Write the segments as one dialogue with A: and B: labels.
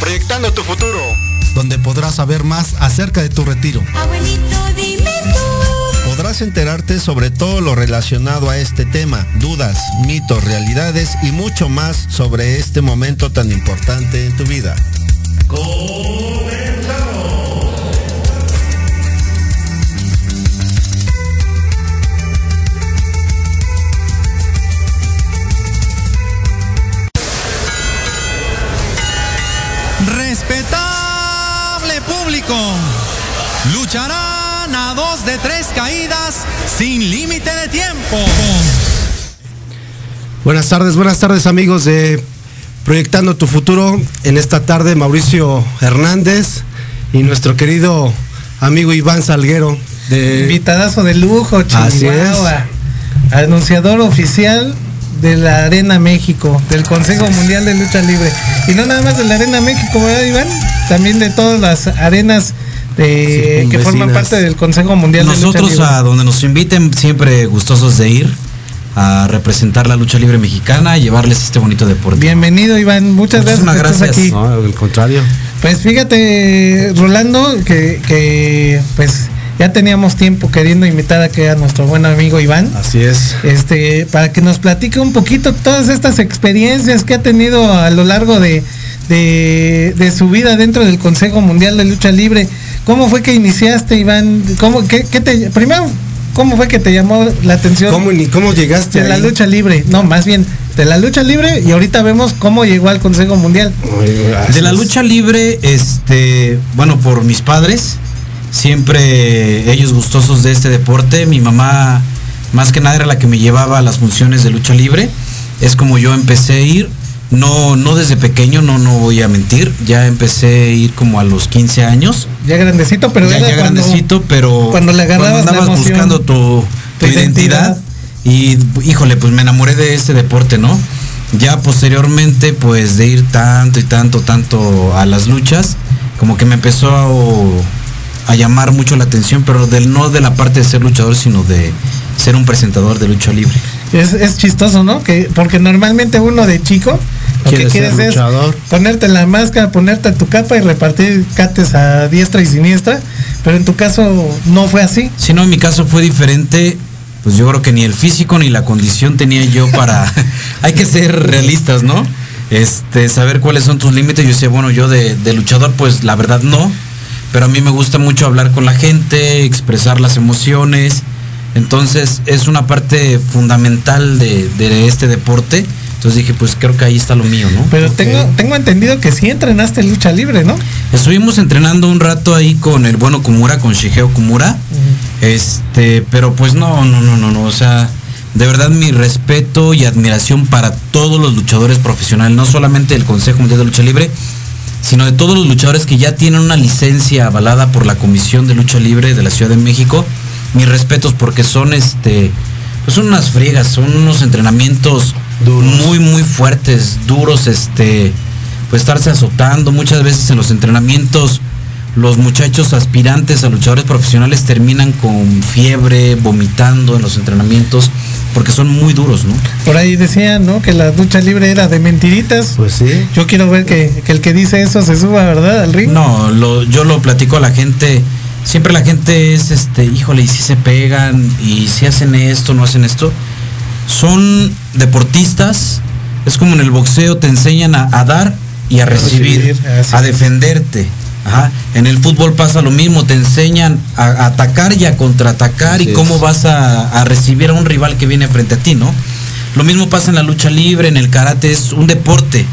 A: Proyectando tu futuro,
B: donde podrás saber más acerca de tu retiro.
C: Abuelito, dime tú.
B: Podrás enterarte sobre todo lo relacionado a este tema, dudas, mitos, realidades y mucho más sobre este momento tan importante en tu vida.
D: Lucharán a dos de tres caídas sin límite de tiempo.
E: Buenas tardes, buenas tardes amigos de Proyectando tu Futuro. En esta tarde Mauricio Hernández y nuestro querido amigo Iván Salguero. De...
F: Invitadazo de lujo,
E: Así
F: Chihuahua. Anunciador oficial de la Arena México, del Consejo Mundial de Lucha Libre. Y no nada más de la Arena México, ¿verdad, Iván? También de todas las arenas de-
E: Sí,
F: que forman parte del Consejo Mundial de Lucha
G: Nosotros
F: Libre.
G: a donde nos inviten siempre gustosos de ir a representar la lucha libre mexicana y llevarles este bonito deporte.
F: Bienvenido, Iván. Muchas gracias
G: Muchísimas gracias.
F: aquí.
E: No, al contrario.
F: Pues fíjate, Rolando, que, que pues ya teníamos tiempo queriendo invitar aquí a nuestro buen amigo Iván.
E: Así es.
F: este, para que nos platique un poquito todas estas experiencias que ha tenido a lo largo de, de, de su vida dentro del Consejo Mundial de Lucha Libre. ¿Cómo fue que iniciaste, Iván? ¿Cómo, qué, qué te, primero, ¿cómo fue que te llamó la atención
E: ¿Cómo, ni- cómo llegaste
F: de la lucha libre? No, más bien, de la lucha libre y ahorita vemos cómo llegó al Consejo Mundial.
G: De la lucha libre, este, bueno, por mis padres, siempre ellos gustosos de este deporte. Mi mamá, más que nada, era la que me llevaba a las funciones de lucha libre. Es como yo empecé a ir. No, no desde pequeño, no, no voy a mentir. Ya empecé a ir como a los 15 años.
F: Ya grandecito, pero
G: ya, ya
F: cuando-
G: grandecito, pero
F: cuando le agarrabas la
G: andabas
F: emoción,
G: buscando tu, tu
F: tu
G: identidad. Y híjole, pues me enamoré de este deporte, ¿no? Ya posteriormente, pues de ir tanto y tanto, tanto a las luchas, como que me empezó a, a llamar mucho la atención, pero del, no de la parte de ser luchador, sino de ser un presentador de lucha libre.
F: Es, es chistoso, ¿no? Que, porque normalmente uno de chico lo que
E: ser
F: quieres es
E: luchador.
F: ponerte la máscara, ponerte tu capa y repartir cates a diestra y siniestra, pero en tu caso no fue así.
G: Si no, en mi caso fue diferente. Pues yo creo que ni el físico ni la condición tenía yo para. Hay que ser realistas, ¿no? Este, saber cuáles son tus límites. Yo decía, bueno, yo de, de luchador, pues la verdad no. Pero a mí me gusta mucho hablar con la gente, expresar las emociones. Entonces es una parte fundamental de, de este deporte. Entonces dije, pues creo que ahí está lo mío, ¿no?
F: Pero tengo, tengo entendido que sí entrenaste lucha libre, ¿no?
G: Estuvimos entrenando un rato ahí con el bueno Kumura, con Shigeo Kumura. Este, pero pues no, no, no, no, no. O sea, de verdad mi respeto y admiración para todos los luchadores profesionales, no solamente del Consejo Mundial de Lucha Libre, sino de todos los luchadores que ya tienen una licencia avalada por la Comisión de Lucha Libre de la Ciudad de México. Mis respetos porque son este, pues son unas friegas, son unos entrenamientos
E: Duros.
G: muy, muy fuertes, duros, este, pues estarse azotando. Muchas veces en los entrenamientos los muchachos aspirantes a luchadores profesionales terminan con fiebre, vomitando en los entrenamientos, porque son muy duros, ¿no?
F: Por ahí decían, ¿no? Que la lucha libre era de mentiritas.
E: Pues sí.
F: Yo quiero ver que, que el que dice eso se suba, ¿verdad? Al ring.
G: No, lo, yo lo platico a la gente. Siempre la gente es, este, híjole, y si se pegan, y si hacen esto, no hacen esto. Son deportistas, es como en el boxeo, te enseñan a, a dar y a recibir, a
F: es.
G: defenderte. Ajá. En el fútbol pasa lo mismo, te enseñan a, atacar y a contraatacar
E: Así
G: y cómo
E: es.
G: vas a, a recibir a un rival que viene frente a ti, ¿no? Lo mismo pasa en la lucha libre, en el karate, es un deporte.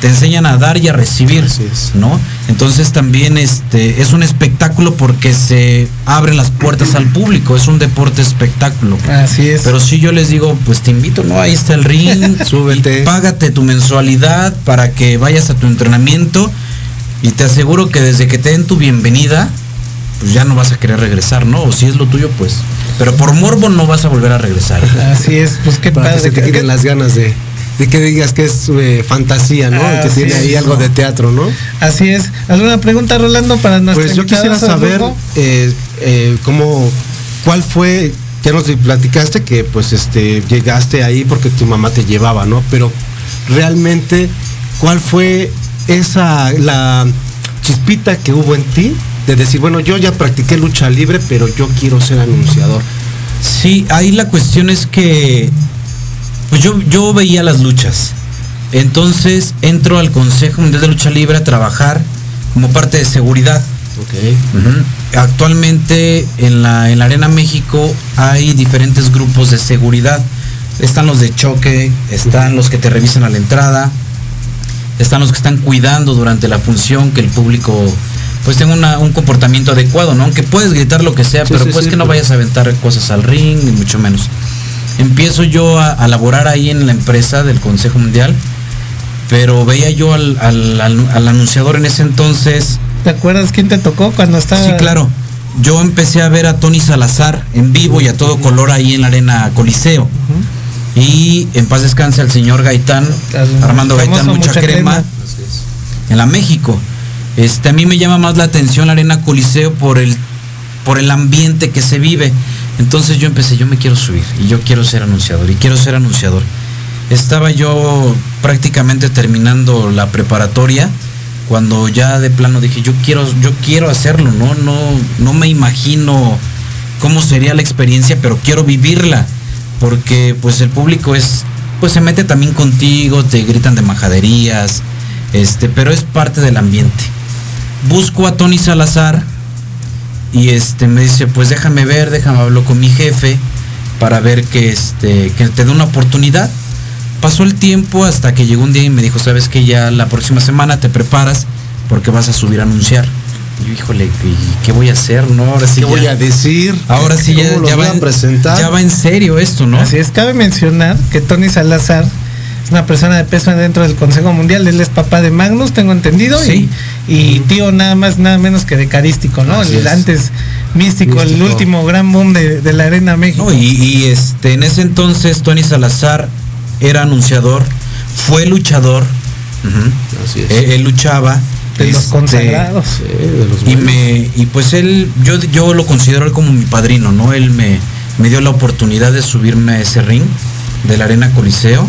G: Te enseñan a dar y a recibir. ¿no? Entonces también este es un espectáculo porque se abren las puertas al público, es un deporte espectáculo.
F: Así es.
G: Pero si yo les digo, pues te invito, ¿no? Ahí está el ring,
E: Súbete.
G: págate tu mensualidad para que vayas a tu entrenamiento Y te aseguro que desde que te den tu bienvenida, pues ya no vas a querer regresar, ¿no? O si es lo tuyo, pues. Pero por morbo no vas a volver a regresar.
F: Así es, pues qué
E: Para que
F: padre.
E: se te quiten las ganas de, de que digas que es eh, fantasía, ¿no?
F: Ah,
E: que tiene ahí algo
F: no.
E: de teatro, ¿no?
F: Así es. ¿Alguna pregunta, Rolando, para nuestra
E: Pues yo quisiera saber eh, eh, cómo, cuál fue, ya nos platicaste que pues este llegaste ahí porque tu mamá te llevaba, ¿no? Pero realmente, ¿cuál fue esa, la chispita que hubo en ti de decir, bueno, yo ya practiqué lucha libre, pero yo quiero ser anunciador?
G: Sí, ahí la cuestión es que pues yo, yo veía las luchas. Entonces entro al Consejo Mundial de Lucha Libre a trabajar como parte de seguridad.
E: Ok.
G: Actualmente en la, en la Arena México hay diferentes grupos de seguridad. Están los de choque, están los que te revisan a la entrada, están los que están cuidando durante la función que el público pues tenga una- un comportamiento adecuado, ¿no? Aunque puedes gritar lo que sea,
E: Sí,
G: pero
E: sí,
G: pues
E: sí,
G: que no vayas a aventar cosas al ring, ni mucho menos. Empiezo yo a, a laborar ahí en la empresa del Consejo Mundial, pero veía yo al, al- al- al anunciador en ese entonces,
F: ¿Te acuerdas quién te tocó cuando estaba?
G: Sí, claro. Yo empecé a ver a Tony Salazar en vivo y a todo color ahí en la arena Coliseo. Y en paz descanse al señor Gaitán, Armando Gaitán, Mucha crema,
F: Crema.
G: en la México. Este, a mí me llama más la atención la arena Coliseo por el, por el ambiente que se vive. Entonces yo empecé, yo me quiero subir y yo quiero ser anunciador y quiero ser anunciador. Estaba yo prácticamente terminando la preparatoria cuando ya de plano dije yo quiero yo quiero hacerlo, no no no me imagino cómo sería la experiencia, pero quiero vivirla porque pues el público es pues se mete también contigo, te gritan de majaderías, este, pero es parte del ambiente. Busco a Tony Salazar y este me dice, pues déjame ver, déjame hablar con mi jefe para ver que este que te dé una oportunidad. Pasó el tiempo hasta que llegó un día y me dijo, sabes que ya la próxima semana te preparas porque vas a subir a anunciar. Y yo, híjole, ¿y qué voy a hacer? No, ahora sí
E: ¿Qué
G: ya-
E: voy a decir?
G: Ahora sí ya,
E: ¿Cómo los
G: ya
E: voy
G: va,
E: a
G: en-
E: presentar?
G: ya va en serio esto, ¿no?
F: Así es, cabe mencionar que Tony Salazar es una persona de peso dentro del Consejo Mundial. Él es papá de Magnus, tengo entendido.
G: Sí.
F: Y, y tío nada más, nada menos que de Carístico, ¿no?
E: Así
F: el
E: es.
F: antes místico, el último gran boom de, de la Arena México.
G: No, y, y, este, en ese entonces Tony Salazar era anunciador, fue luchador,
E: Así es.
G: él, él luchaba.
F: De los
G: este,
F: consagrados.
E: Sí, de los
G: Y me, y pues él, yo, yo lo considero él como mi padrino, ¿no? Él me, me dio la oportunidad de subirme a ese ring de la Arena Coliseo.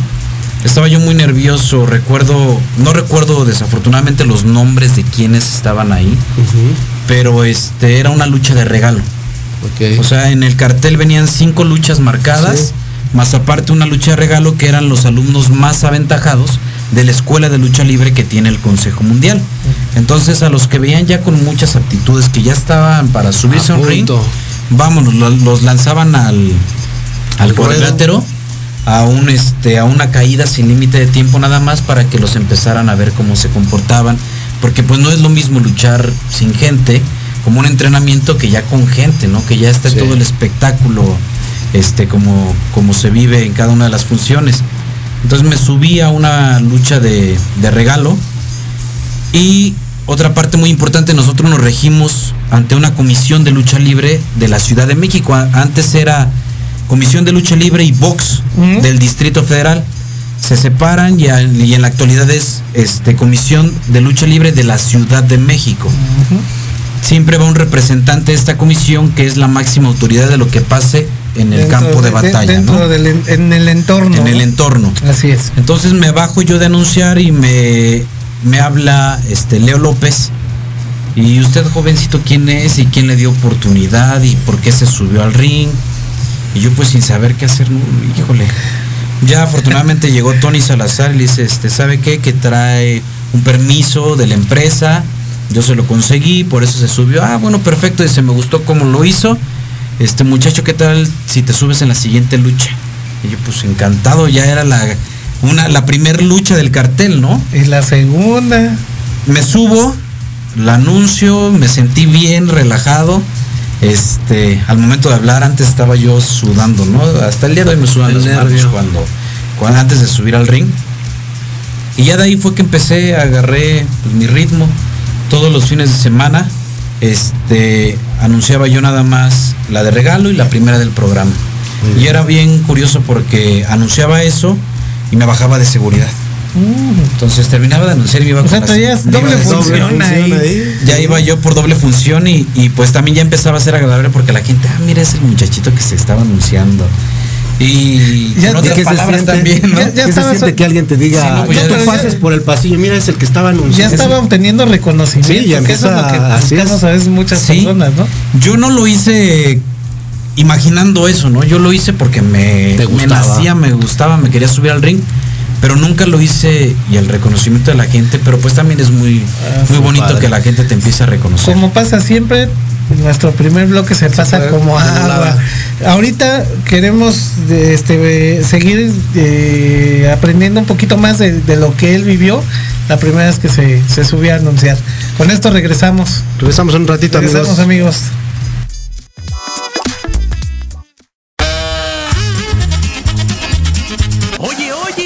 G: Estaba yo muy nervioso, recuerdo, no recuerdo desafortunadamente los nombres de quienes estaban ahí, pero este era una lucha de regalo. O sea, en el cartel venían cinco luchas marcadas,
E: Sí.
G: más aparte una lucha de regalo que eran los alumnos más aventajados de la escuela de lucha libre que tiene el Consejo Mundial. Entonces a los que veían ya con muchas aptitudes, que ya estaban para subirse a un ring, vámonos, lo- los lanzaban al, al cuadrilátero, a un este, a una caída sin límite de tiempo nada más para que los empezaran a ver cómo se comportaban. Porque pues no es lo mismo luchar sin gente como un entrenamiento que ya con gente, ¿no? Que ya está
E: Sí.
G: todo el espectáculo, este, como, como se vive en cada una de las funciones. Entonces me subí a una lucha de, de regalo y otra parte muy importante, nosotros nos regimos ante una comisión de lucha libre de la Ciudad de México. Antes era Comisión de Lucha Libre y Box del Distrito Federal. Se separan y, y en la actualidad es este, Comisión de Lucha Libre de la Ciudad de México. Siempre va un representante de esta comisión que es la máxima autoridad de lo que pase en el
F: Dentro
G: campo de, batalla.
F: Dentro
G: ¿no?
F: del en, el entorno.
G: En el
F: ¿no?
G: entorno.
F: Así es.
G: Entonces me bajo yo de anunciar y me, me habla este Leo López. Y usted jovencito quién es y quién le dio oportunidad y por qué se subió al ring. Y yo pues sin saber qué hacer, no, híjole. Ya afortunadamente llegó Tony Salazar y le dice, este, ¿sabe qué? Que trae un permiso de la empresa. Yo se lo conseguí, por eso se subió. Ah, bueno, perfecto. Dice, me gustó cómo lo hizo. Este muchacho, ¿qué tal si te subes en la siguiente lucha? Y yo pues encantado, ya era la una la primer lucha del cartel, ¿no?
F: Y la segunda.
G: Me subo, la anuncio, me sentí bien, relajado. Este, al momento de hablar, antes estaba yo sudando, ¿no? Hasta el día de hoy me sudan
E: El
G: las manos
E: nervio.
G: cuando, cuando antes de subir al ring. Y ya de ahí fue que empecé, agarré pues, mi ritmo. todos los fines de semana, este, anunciaba yo nada más la de regalo y la primera del programa. Y era bien curioso porque anunciaba eso y me bajaba de seguridad. Entonces terminaba de anunciar y me iba
F: O sea,
G: con las-
F: traías
G: me iba
F: doble función ahí.
G: ya iba yo por doble función y, y, pues también ya empezaba a ser agradable porque la gente, ah, mira, es el muchachito que se estaba anunciando. Y
F: Ya-
G: con otras
E: ¿Qué se
G: palabras
E: siente?
G: también, ¿no?
F: Ya- ya
E: ¿Qué se siente que alguien te diga,
G: Sí, no, ya-
E: te pases por el pasillo, mira, es el que estaba anunciando.
F: Ya estaba obteniendo reconocimiento,
E: Sí, ya
F: que eso es lo que
E: así
F: buscamos
E: es.
F: a veces muchas
G: Sí.
F: personas, ¿no?
G: Yo no lo hice imaginando eso, ¿no? Yo lo hice porque me, me nacía, me gustaba, me quería subir al ring, pero nunca lo hice y el reconocimiento de la gente, pero pues también es muy,
F: Ah,
G: muy bonito
E: padre.
G: que la gente te empiece a reconocer.
F: Como pasa siempre, nuestro primer bloque se pasa como agua. Ahorita queremos este, seguir eh, aprendiendo un poquito más de, de lo que él vivió la primera vez que se, se subió a anunciar. Con esto regresamos.
E: Regresamos un ratito,
F: Regresamos,
E: amigos.
F: amigos.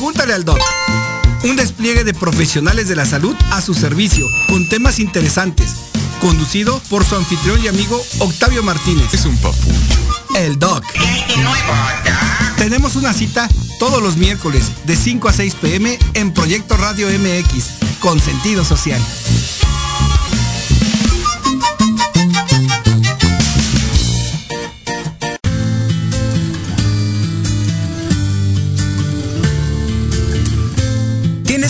H: Pregúntale al doc. Un despliegue de profesionales de la salud a su servicio, con temas interesantes. Conducido por su anfitrión y amigo Octavio Martínez.
A: Es un papucho.
H: El doc. Tenemos una cita todos los miércoles de 5 a 6 pm en Proyecto Radio MX, con sentido social.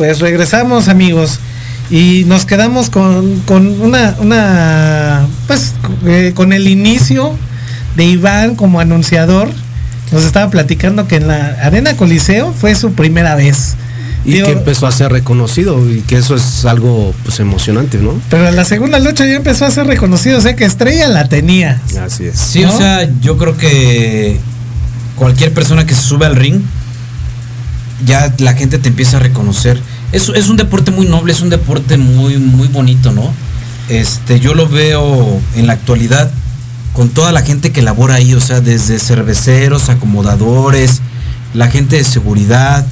F: Pues regresamos amigos y nos quedamos con, con una, una, pues eh, con el inicio de Iván como anunciador. Nos estaba platicando que en la Arena Coliseo fue su primera vez.
E: Y
F: Digo,
E: que empezó a ser reconocido y que eso es algo pues emocionante, ¿no?
F: Pero en la segunda lucha ya empezó a ser reconocido, o sea que Estrella la tenía.
E: Así es.
G: Sí,
F: ¿No?
G: o sea, yo creo que cualquier persona que se sube al ring, ya la gente te empieza a reconocer. Es, es un deporte muy noble, es un deporte muy, muy bonito, ¿no? Este, yo lo veo en la actualidad con toda la gente que labora ahí, o sea, desde cerveceros, acomodadores, la gente de seguridad,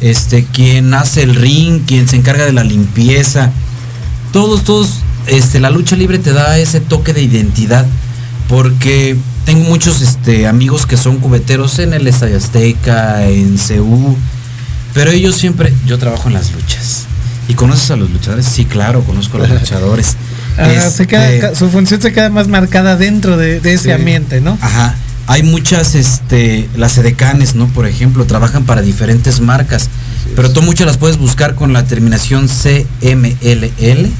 G: este, quien hace el ring, quien se encarga de la limpieza, todos, todos, este, la lucha libre te da ese toque de identidad, porque tengo muchos este, amigos que son cubeteros en el Estadio Azteca, en CU, pero ellos siempre, yo trabajo en las luchas. ¿Y conoces a los luchadores? Sí, claro, conozco a los luchadores.
F: Ah,
G: Este,
F: queda- su función se queda más marcada dentro de, de ese
G: Sí.
F: ambiente, ¿no?
G: Ajá. Hay muchas, este, las edecanes, ¿no? Por ejemplo, trabajan para diferentes marcas. Pero tú muchas las puedes buscar con la terminación CMLL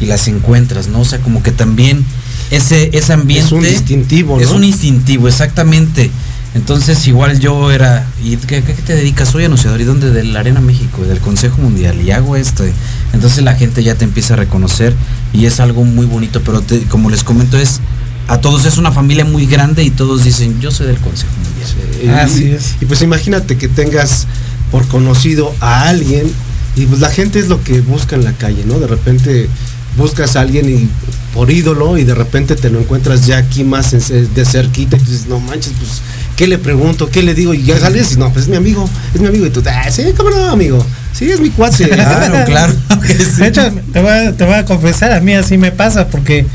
G: y las encuentras, ¿no? O sea, como que también ese, ese ambiente...
E: Es un distintivo, ¿no?
G: Es un instintivo, exactamente. Entonces igual yo era, ¿y qué, qué te dedicas? Soy anunciador, ¿y dónde? De la Arena México, del Consejo Mundial, y hago esto. Entonces la gente ya te empieza a reconocer y es algo muy bonito, pero te- como les comento es, a todos es una familia muy grande y todos dicen, yo soy del Consejo Mundial.
E: Y-
F: Así es.
E: Y pues imagínate que tengas por conocido a alguien y pues la gente es lo que busca en la calle, ¿no? De repente buscas a alguien y por ídolo y de repente te lo encuentras ya aquí más de cerquita y dices, no manches, pues, ¿qué le pregunto? ¿Qué le digo? Y ya sales y no, pues es mi amigo, es mi amigo. Y tú, ah, sí, cómo no, amigo. Sí, es mi cuate.
G: Claro, claro. sí.
F: De hecho, te voy, a, te voy a confesar, a mí así me pasa, porque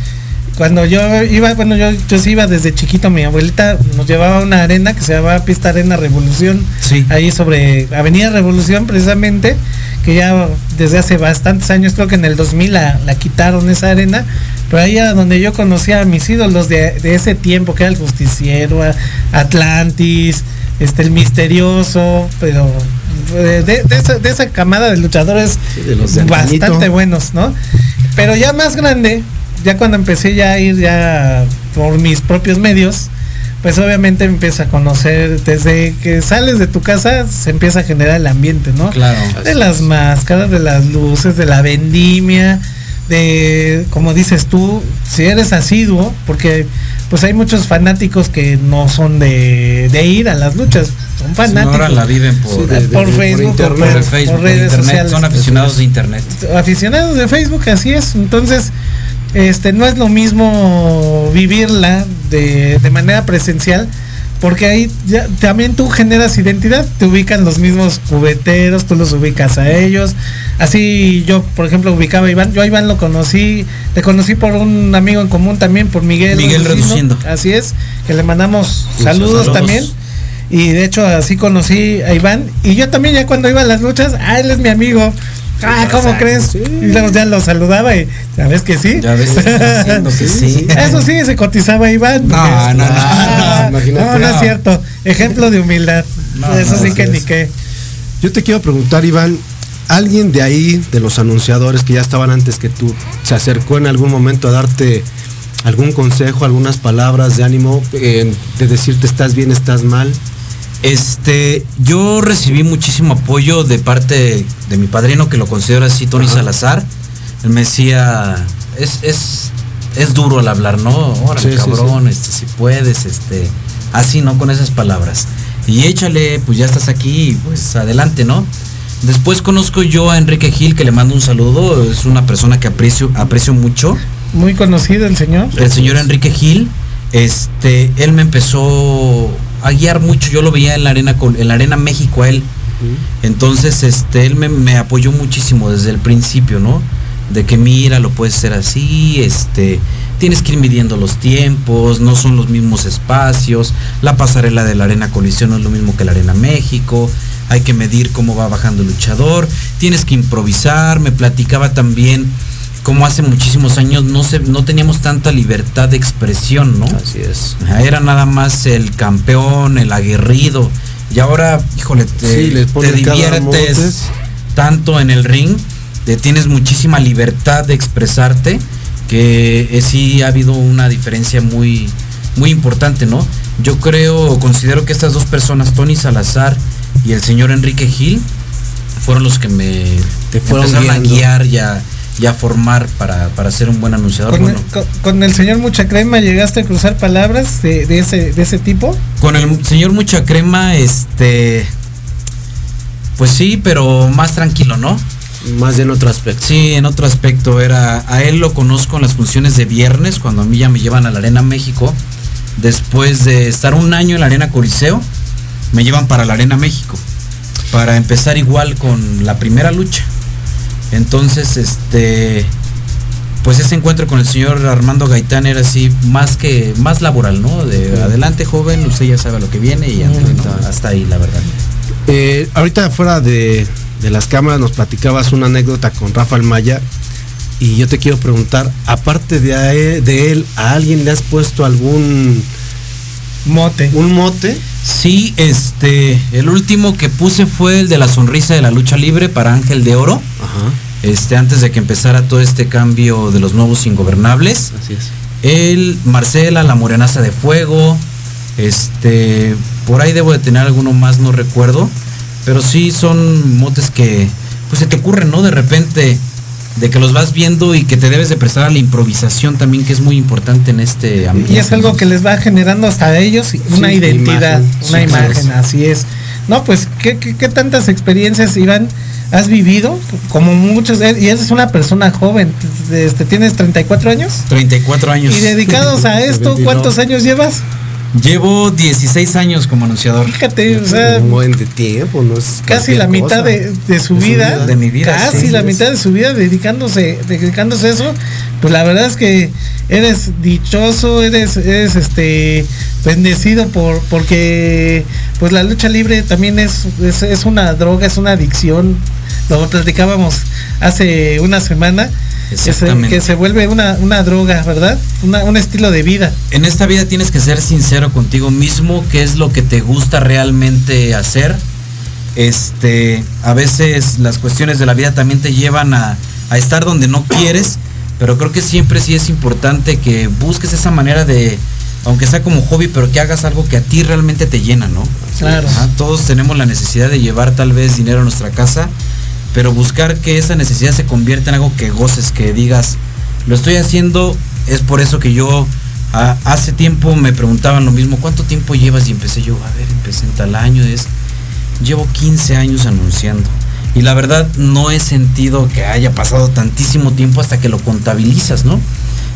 F: cuando yo iba, bueno, yo, yo sí iba desde chiquito, mi abuelita nos llevaba a una arena que se llamaba Pista Arena Revolución,
G: Sí.
F: ahí sobre Avenida Revolución precisamente, que ya desde hace bastantes años, creo que en el 2000 la, la quitaron esa arena, pero ahí era donde yo conocía a mis ídolos de, de ese tiempo, que era el Justiciero, Atlantis, este el Misterioso, pero de, de- de esa, de esa camada de luchadores
E: Sí, de los de
F: bastante buenos, ¿no? Pero ya más grande, ya cuando empecé ya a ir ya por mis propios medios, pues obviamente empieza a conocer, desde que sales de tu casa se empieza a generar el ambiente, ¿no?
G: Claro.
F: De las máscaras, de las luces, de la vendimia, de, como dices tú, si eres asiduo, porque pues hay muchos fanáticos que no son de, de ir a las luchas, son fanáticos.
G: ahora la viven por,
F: Sí, de- por Facebook, por,
G: por el Facebook,
F: por
G: por
F: redes
G: internet,
F: sociales.
G: son aficionados de internet.
F: aficionados de Facebook, así es. Entonces, este no es lo mismo vivirla de, de manera presencial, porque ahí ya, también tú generas identidad, te ubican los mismos cubeteros, tú los ubicas a ellos. Así yo, por ejemplo, ubicaba a Iván, yo a Iván lo conocí, te conocí por un amigo en común también, por Miguel.
G: Miguel Reduciendo.
F: Así es, que le mandamos saludos,
G: saludos.
F: también. Y de hecho así conocí a Iván. Y yo también ya cuando iba a las luchas, ah, él es mi amigo. Ah, ¿cómo crees? Y luego ya lo saludaba y sabes que sí.
G: Ya ves, que sí.
F: Eso sí, se cotizaba Iván.
G: No, no, no,
F: Ah,
E: no,
F: no, no es cierto. Ejemplo de humildad.
G: No,
F: Eso
G: no,
F: sí que
E: así
F: ni
E: es.
F: qué.
E: Yo te quiero preguntar, Iván, ¿alguien de ahí, de los anunciadores que ya estaban antes que tú, se acercó en algún momento a darte algún consejo, algunas palabras de ánimo, eh, de decirte estás bien, estás mal?
G: Este, yo recibí muchísimo apoyo de parte de mi padrino, que lo considero así, Tony
E: Ajá.
G: Salazar. Él me decía, es, es, es duro al hablar, ¿no? Órale,
E: Sí, sí,
G: cabrón, este, si puedes, este, así, ¿no? Con esas palabras. Y échale, pues ya estás aquí, pues adelante, ¿no? Después conozco yo a Enrique Gil, que le mando un saludo, es una persona que aprecio, aprecio mucho.
F: Muy conocido el señor.
G: El señor Enrique Gil, este, él me empezó a guiar mucho. Yo lo veía en la arena con, en la arena México a él. Entonces, este, él me, me apoyó muchísimo desde el principio, ¿no? De que mira, lo puedes hacer así, este, tienes que ir midiendo los tiempos, no son los mismos espacios, la pasarela de la arena colisión no es lo mismo que la arena México, hay que medir cómo va bajando el luchador, tienes que improvisar, me platicaba también como hace muchísimos años no se, no teníamos tanta libertad de expresión, ¿no?
E: Así es.
G: Era nada más el campeón, el aguerrido. Y ahora, híjole, te,
E: Sí,
G: diviertes tanto en el ring, te tienes muchísima libertad de expresarte, que eh, sí ha habido una diferencia muy, muy importante, ¿no? Yo creo, considero que estas dos personas, Tony Salazar y el señor Enrique Gil, fueron los que me
E: Te fueron
G: empezaron a guiar y a, y a formar para, para ser un buen anunciador.
F: Con,
G: Bueno,
F: el, con- con el señor Mucha Crema llegaste a cruzar palabras de, de ese, de ese tipo.
G: Con el señor Mucha Crema, este. Pues sí, pero más tranquilo, ¿no?
E: Más en otro aspecto.
G: Sí, en otro aspecto era. A él lo conozco en las funciones de viernes, cuando a mí ya me llevan a la Arena México. Después de estar un año en la Arena Coliseo, me llevan para la Arena México. Para empezar igual con la primera lucha. Entonces, este. Pues ese encuentro con el señor Armando Gaitán era así, más que, más laboral, ¿no? De adelante joven, usted ya sabe lo que viene y hasta, hasta ahí, la verdad.
E: Eh, ahorita fuera de, de las cámaras nos platicabas una anécdota con Rafael Maya y yo te quiero preguntar, aparte de, a él, de él, ¿a alguien le has puesto algún
F: Mote.
E: ¿Un mote?
G: Sí, este, el último que puse fue el de la sonrisa de la lucha libre para Ángel de Oro.
E: Ajá.
G: Este, antes de que empezara todo este cambio de los nuevos ingobernables.
E: Así es.
G: El Marcela, la Morenaza de Fuego. Este, por ahí debo de tener alguno más, no recuerdo. Pero sí son motes que, pues se te ocurren, ¿no? De repente, de que los vas viendo y que te debes de prestar a la improvisación también, que es muy importante en este ambiente.
F: Y es algo que les va generando hasta ellos una
E: Sí,
F: identidad,
E: imagen.
F: una
E: Sí,
F: imagen,
E: claro.
F: así es. No, pues, ¿qué, qué, qué tantas experiencias, Iván, has vivido? Como muchos, eh, y eres una persona joven, este, ¿tienes 34 años?
G: 34 años.
F: Y dedicados a esto,
E: 29.
F: ¿cuántos años llevas?
G: Llevo 16 años como anunciador.
F: Fíjate, o sea,
E: un buen de tiempo, no es
F: casi la mitad de, de su
E: De su
F: vida,
E: vida.
G: De mi vida,
F: casi
G: sí,
F: la
G: es.
F: mitad de su vida dedicándose, dedicándose a eso, pues la verdad es que eres dichoso, eres, eres este bendecido por, porque pues la lucha libre también es, es, es una droga, es una adicción, lo platicábamos hace una semana, que se,
G: Exactamente.
F: que se vuelve una, una droga, ¿verdad? Una- un estilo de vida.
G: En esta vida tienes que ser sincero contigo mismo, qué es lo que te gusta realmente hacer. Este, a veces las cuestiones de la vida también te llevan a, a estar donde no quieres, pero creo que siempre sí es importante que busques esa manera de, aunque sea como hobby, pero que hagas algo que a ti realmente te llena, ¿no?
F: Claro.
G: Ajá, todos tenemos la necesidad de llevar tal vez dinero a nuestra casa, pero buscar que esa necesidad se convierta en algo que goces, que digas, lo estoy haciendo, es por eso que yo hace tiempo me preguntaban lo mismo, ¿cuánto tiempo llevas? Y empecé yo, a ver, empecé en tal año, es, llevo 15 años anunciando. Y la verdad no he sentido que haya pasado tantísimo tiempo hasta que lo contabilizas, ¿no?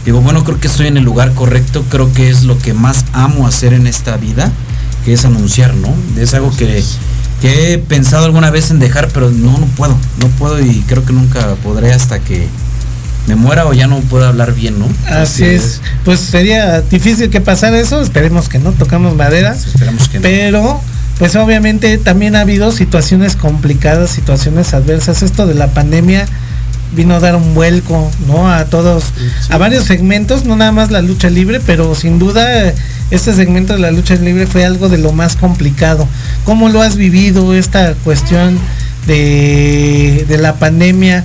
G: Digo, bueno, creo que estoy en el lugar correcto, creo que es lo que más amo hacer en esta vida, que es anunciar, ¿no? Es algo que, que he pensado alguna vez en dejar, pero no, no puedo, no puedo y creo que nunca podré hasta que me muera o ya no pueda hablar bien, ¿no?
F: Así es. Pues sería difícil que pasara eso, esperemos que no, tocamos madera.
G: Esperamos que no.
F: Pero, pues obviamente también ha habido situaciones complicadas, situaciones adversas. Esto de la pandemia vino a dar un vuelco, ¿no? A todos, a varios segmentos, no nada más la lucha libre, pero sin duda este segmento de la lucha libre fue algo de lo más complicado. ¿Cómo lo has vivido esta cuestión de, de la pandemia?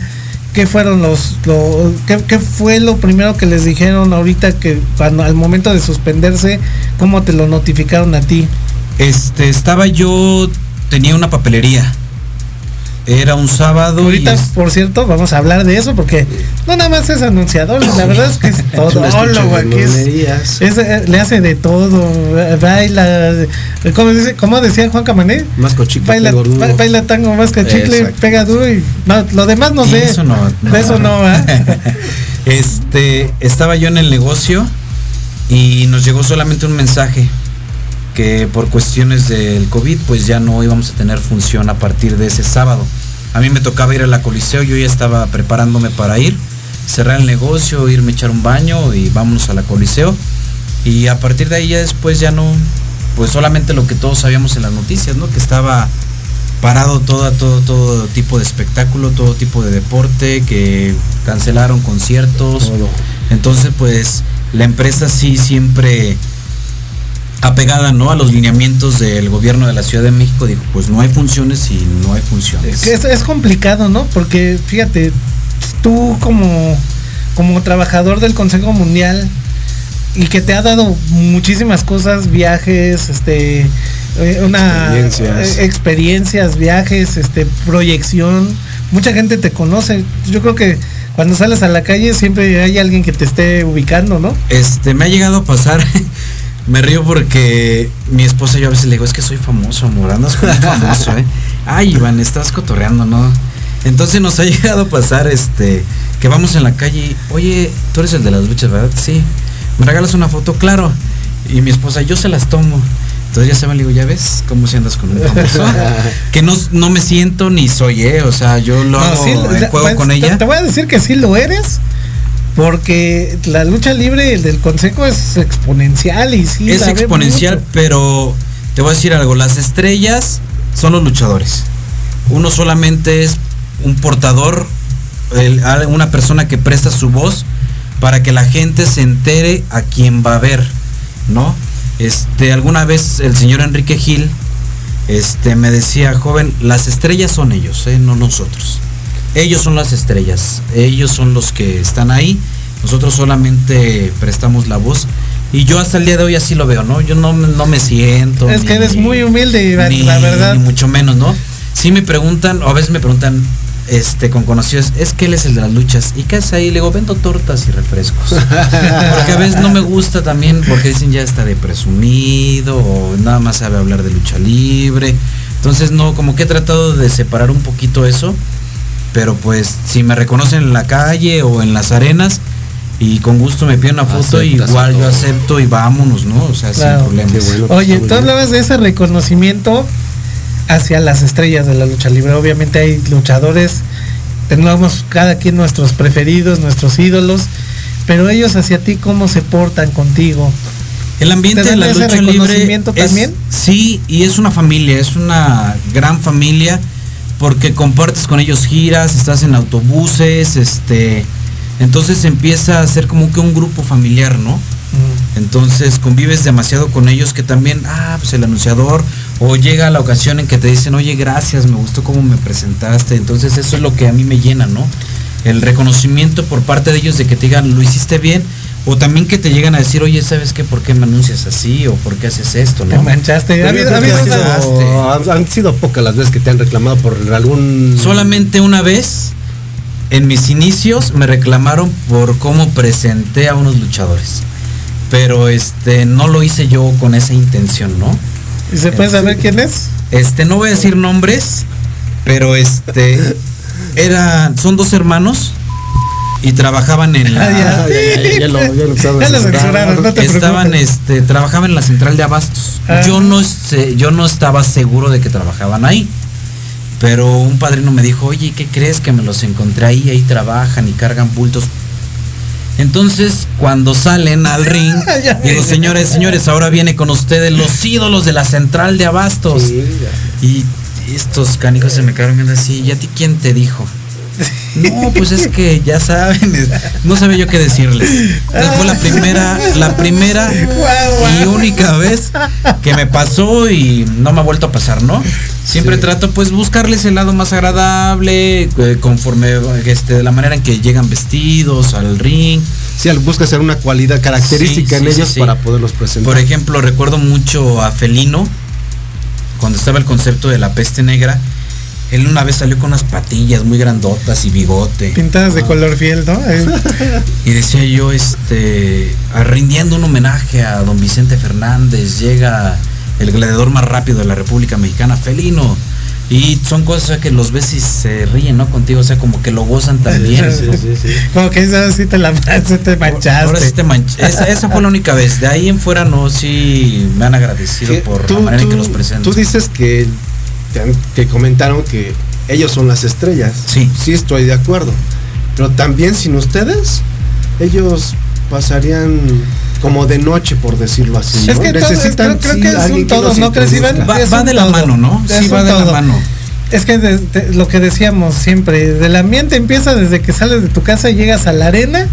F: ¿Qué fueron los, lo- qué, qué fue lo primero que les dijeron ahorita que cuando al momento de suspenderse, cómo te lo notificaron a ti?
G: Este, estaba yo, tenía una papelería. Era un sábado.
F: Ahorita,
G: y
F: por cierto, vamos a hablar de eso porque no nada más es anunciador, la verdad es que es todólogo aquí es, es, eh, le hace de todo, baila, como dice, como decía Juan Camané,
E: Más cochicle,
F: baila, ba- baila tango más que chicle,
G: Exacto.
F: pega duro y no, lo demás no sé.
G: eso no,
F: de eso no, ¿eh?
G: este, estaba yo en el negocio y nos llegó solamente un mensaje que por cuestiones del COVID pues ya no íbamos a tener función a partir de ese sábado. A mí me tocaba ir a la Coliseo, yo ya estaba preparándome para ir, cerrar el negocio, irme a echar un baño y vámonos a la Coliseo. Y a partir de ahí ya después ya no, pues solamente lo que todos sabíamos en las noticias, ¿no? Que estaba parado todo, todo, todo tipo de espectáculo, todo tipo de deporte, que cancelaron conciertos. Entonces, pues, la empresa sí siempre apegada ¿no? a los lineamientos del gobierno de la Ciudad de México, dijo, pues no hay funciones y no hay funciones.
F: Es complicado, ¿no? Porque fíjate, tú como, como trabajador del Consejo Mundial y que te ha dado muchísimas cosas, viajes, este, eh, una
E: Experiencias.
F: eh, experiencias, viajes, este, proyección, mucha gente te conoce. Yo creo que cuando sales a la calle siempre hay alguien que te esté ubicando, ¿no?
G: Este, me ha llegado a pasar, me río porque mi esposa yo a veces le digo, es que soy famoso, amor, andas con un famoso, ¿eh? Ay, Iván, estás cotorreando, ¿no? Entonces nos ha llegado a pasar, este, que vamos en la calle y, oye, tú eres el de las luchas, ¿verdad? Sí. ¿Me regalas una foto? Claro. Y mi esposa, yo se las tomo. Entonces ya se me le digo, ya ves cómo si andas con un famoso. que no, no me siento ni soy, ¿eh? O sea, yo lo
F: No,
G: hago
F: sí,
G: juego
F: sea,
G: con
F: te-
G: ella.
F: Te voy a decir que sí lo eres. Porque la lucha libre del consejo es exponencial y sí.
G: es
F: la
G: exponencial, pero te voy a decir algo, las estrellas son los luchadores. Uno solamente es un portador, el- una persona que presta su voz para que la gente se entere a quién va a ver, ¿no? Este, alguna vez el señor Enrique Gil este, me decía, joven, las estrellas son ellos, ¿eh? no nosotros. Ellos son las estrellas, ellos son los que están ahí, nosotros solamente prestamos la voz. Y yo hasta el día de hoy así lo veo, ¿no? Yo no, no me siento.
F: Es que eres muy humilde, Iván,
G: ni-
F: la verdad.
G: Ni mucho menos, ¿no? Sí me preguntan, o a veces me preguntan, este, con conocidos, es que él es el de las luchas. ¿Y qué hace ahí? Le digo, vendo tortas y refrescos. porque a veces no me gusta también, porque dicen ya está de presumido, o nada más sabe hablar de lucha libre. Entonces no, como que he tratado de separar un poquito eso. Pero pues si me reconocen en la calle o en las arenas y con gusto me piden una foto,
E: Aceptas
G: igual yo acepto y vámonos, ¿no? O sea,
F: Claro.
G: sin problemas.
E: Bueno.
F: Oye, tú hablabas de ese reconocimiento hacia las estrellas de la lucha libre. Obviamente hay luchadores, tenemos cada quien nuestros preferidos, nuestros ídolos, pero ellos hacia ti, ¿cómo se portan contigo?
G: El ambiente
F: ¿Te
G: de la lucha libre
F: reconocimiento
G: es-
F: también?
G: sí y es una familia, es una gran familia porque compartes con ellos giras, estás en autobuses, este, entonces empieza a ser como que un grupo familiar, ¿no? Entonces convives demasiado con ellos que también, ah, pues el anunciador, o llega la ocasión en que te dicen, oye, gracias, me gustó cómo me presentaste. Entonces eso es lo que a mí me llena, ¿no? El reconocimiento por parte de ellos de que te digan, lo hiciste bien, o también que te llegan a decir, oye, ¿sabes qué? ¿Por qué me anuncias así? ¿O por qué haces esto? ¿no?
F: Te manchaste.
E: Sido- han, han sido pocas las veces que te han reclamado por algún
G: Solamente una vez, en mis inicios, me reclamaron por cómo presenté a unos luchadores. Pero este no lo hice yo con esa intención, ¿no?
F: ¿Y se puede saber quién es?
G: Este, no voy a decir nombres, pero este era, son dos hermanos y trabajaban en la
F: ya.
E: ya, ya lo- ya lo estaban
F: no
G: este trabajaban en la central de abastos.
F: Ah.
G: Yo no sé, yo no estaba seguro de que trabajaban ahí. Pero un padrino me dijo, oye, ¿qué crees que me los encontré ahí? Ahí trabajan y cargan bultos. Entonces, cuando salen al ring, digo, señores, señores, ahora viene con ustedes los ídolos de la central de abastos.
E: Sí.
G: Y estos canijos se me quedaron viendo así, ¿y a ti quién te dijo? No, pues es que ya saben, no sabía yo qué decirles. Entonces fue la primera, la primera y única vez que me pasó y no me ha vuelto a pasar, ¿no? Siempre
E: Sí.
G: trato pues buscarles el lado más agradable, eh, conforme este, de la manera en que llegan vestidos al ring.
E: Sí, busca hacer una cualidad característica
G: Sí,
E: en
G: sí,
E: ellos para poderlos presentar.
G: Por ejemplo, recuerdo mucho a Felino, cuando estaba el concepto de la peste negra. Él una vez salió con unas patillas muy grandotas y bigote.
F: Pintadas de color fiel, ¿no? Eh,
G: Y decía yo, este, rindiendo un homenaje a don Vicente Fernández, llega el gladiador más rápido de la República Mexicana, Felino. Y son cosas que los ves y se ríen, ¿no? Contigo, o sea, como que lo gozan también.
E: Sí, sí, sí.
F: Como que esa sí te la sí te manchaste.
G: Ahora sí te manch- esa, esa fue la única vez. De ahí en fuera no, sí me han agradecido
E: Sí,
G: por
E: tú-
G: la manera en que los presento.
E: Tú dices que te comentaron que ellos son las estrellas.
G: Sí.
E: Sí, estoy de acuerdo. Pero también sin ustedes, ellos pasarían como de noche, por decirlo así.
F: Es
E: ¿no?
F: que todo-
E: Necesitan
F: creo, creo
E: sí,
F: que es un todo, ¿no crees, Iván?
G: Va- de la
F: todo.
G: mano, ¿no?
F: Es
G: Sí, va de la
F: todo.
G: mano.
F: Es que de- de- lo que decíamos siempre, del ambiente empieza desde que sales de tu casa y llegas a la arena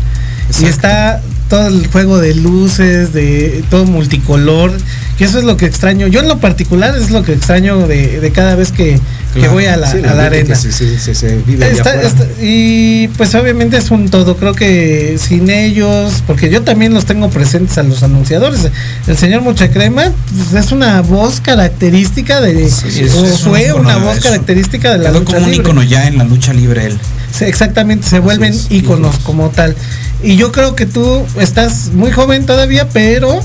F: y está todo el juego de luces, de todo multicolor, que eso es lo que extraño. Yo en lo particular es lo que extraño de, de cada vez que, que
G: Claro.
F: voy a la,
E: Sí,
F: a la arena.
E: que se, se- se- se vive
F: Está- está- y pues obviamente es un todo, creo que sin ellos, porque yo también los tengo presentes a los anunciadores. El señor Mucha Crema pues, es una voz característica de,
G: Sí,
F: o
G: un
F: fue una voz
G: eso.
F: característica de la
G: Quedó
F: lucha
G: como un
F: libre.
G: ícono ya en la lucha libre él.
F: Exactamente, se vuelven
E: es,
F: íconos como tal. Y yo creo que tú estás muy joven todavía, pero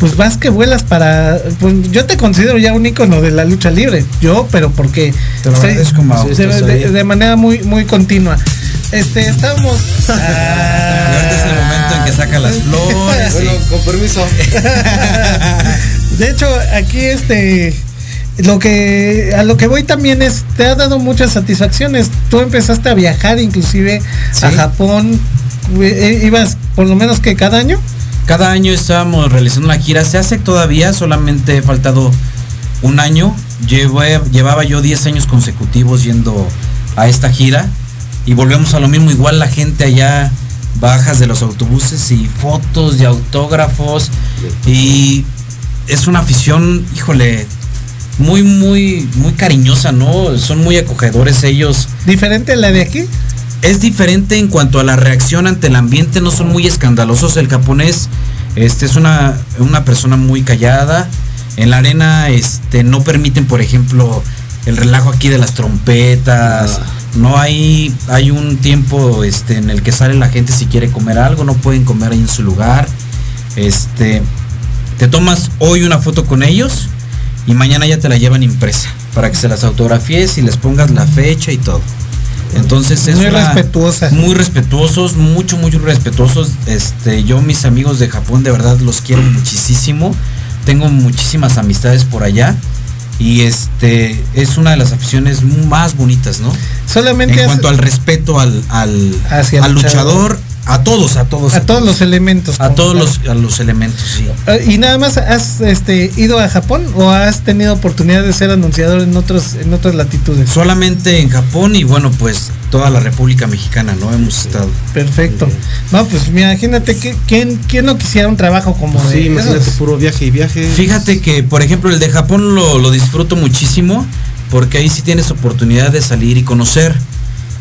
F: pues vas que vuelas para... Pues yo te considero ya un ícono de la lucha libre. Yo, pero porque...
G: Te lo Mau.
F: de, de- de manera muy, muy continua. Este, estamos...
G: Y ahorita es el momento en que saca las flores.
E: Bueno, con permiso.
F: De hecho, aquí este lo que a lo que voy también es te ha dado muchas satisfacciones. Tú empezaste a viajar inclusive a. Japón. Eh, ibas por lo menos que cada año.
G: Cada año estábamos realizando una gira. Se hace todavía, solamente he faltado un año. Llevé- llevaba yo 10 años consecutivos yendo a esta gira. Y volvemos a lo mismo. Igual la gente allá bajas de los autobuses y fotos y autógrafos. Y es una afición, híjole, muy, muy, muy cariñosa, ¿no? Son muy acogedores ellos.
F: ¿Diferente a la de aquí?
G: Es diferente en cuanto a la reacción ante el ambiente, no son muy escandalosos. El japonés este, es una, una persona muy callada. En la arena este, no permiten, por ejemplo, el relajo aquí de las trompetas. No hay, hay un tiempo este, en el que sale la gente si quiere comer algo, no pueden comer ahí en su lugar. Este, te tomas hoy una foto con ellos y mañana ya te la llevan impresa para que se las autografíes y les pongas la fecha y todo. Entonces es
F: Muy respetuosa.
G: muy respetuosos, mucho, muy respetuosos. Este, yo mis amigos de Japón de verdad los quiero muchísimo. Tengo muchísimas amistades por allá. Y este es una de las aficiones más bonitas, ¿no?
F: Solamente
G: en cuanto al respeto al, al,
F: Hacia el
G: al
F: luchador.
G: luchador, a todos, a todos.
F: A todos los elementos.
G: a todos los, a los elementos, sí.
F: Eh, ¿Y nada más has este, ido a Japón o has tenido oportunidad de ser anunciador en otros en otras latitudes?
G: Solamente en Japón y bueno, pues toda la República Mexicana, ¿no? Hemos estado.
F: Perfecto. No, pues imagínate que quién, quién no quisiera un trabajo como de
E: Sí, imagínate,
F: esos?
E: puro viaje y viaje.
G: Fíjate que, por ejemplo, el de Japón lo, lo disfruto muchísimo porque ahí sí tienes oportunidad de salir y conocer.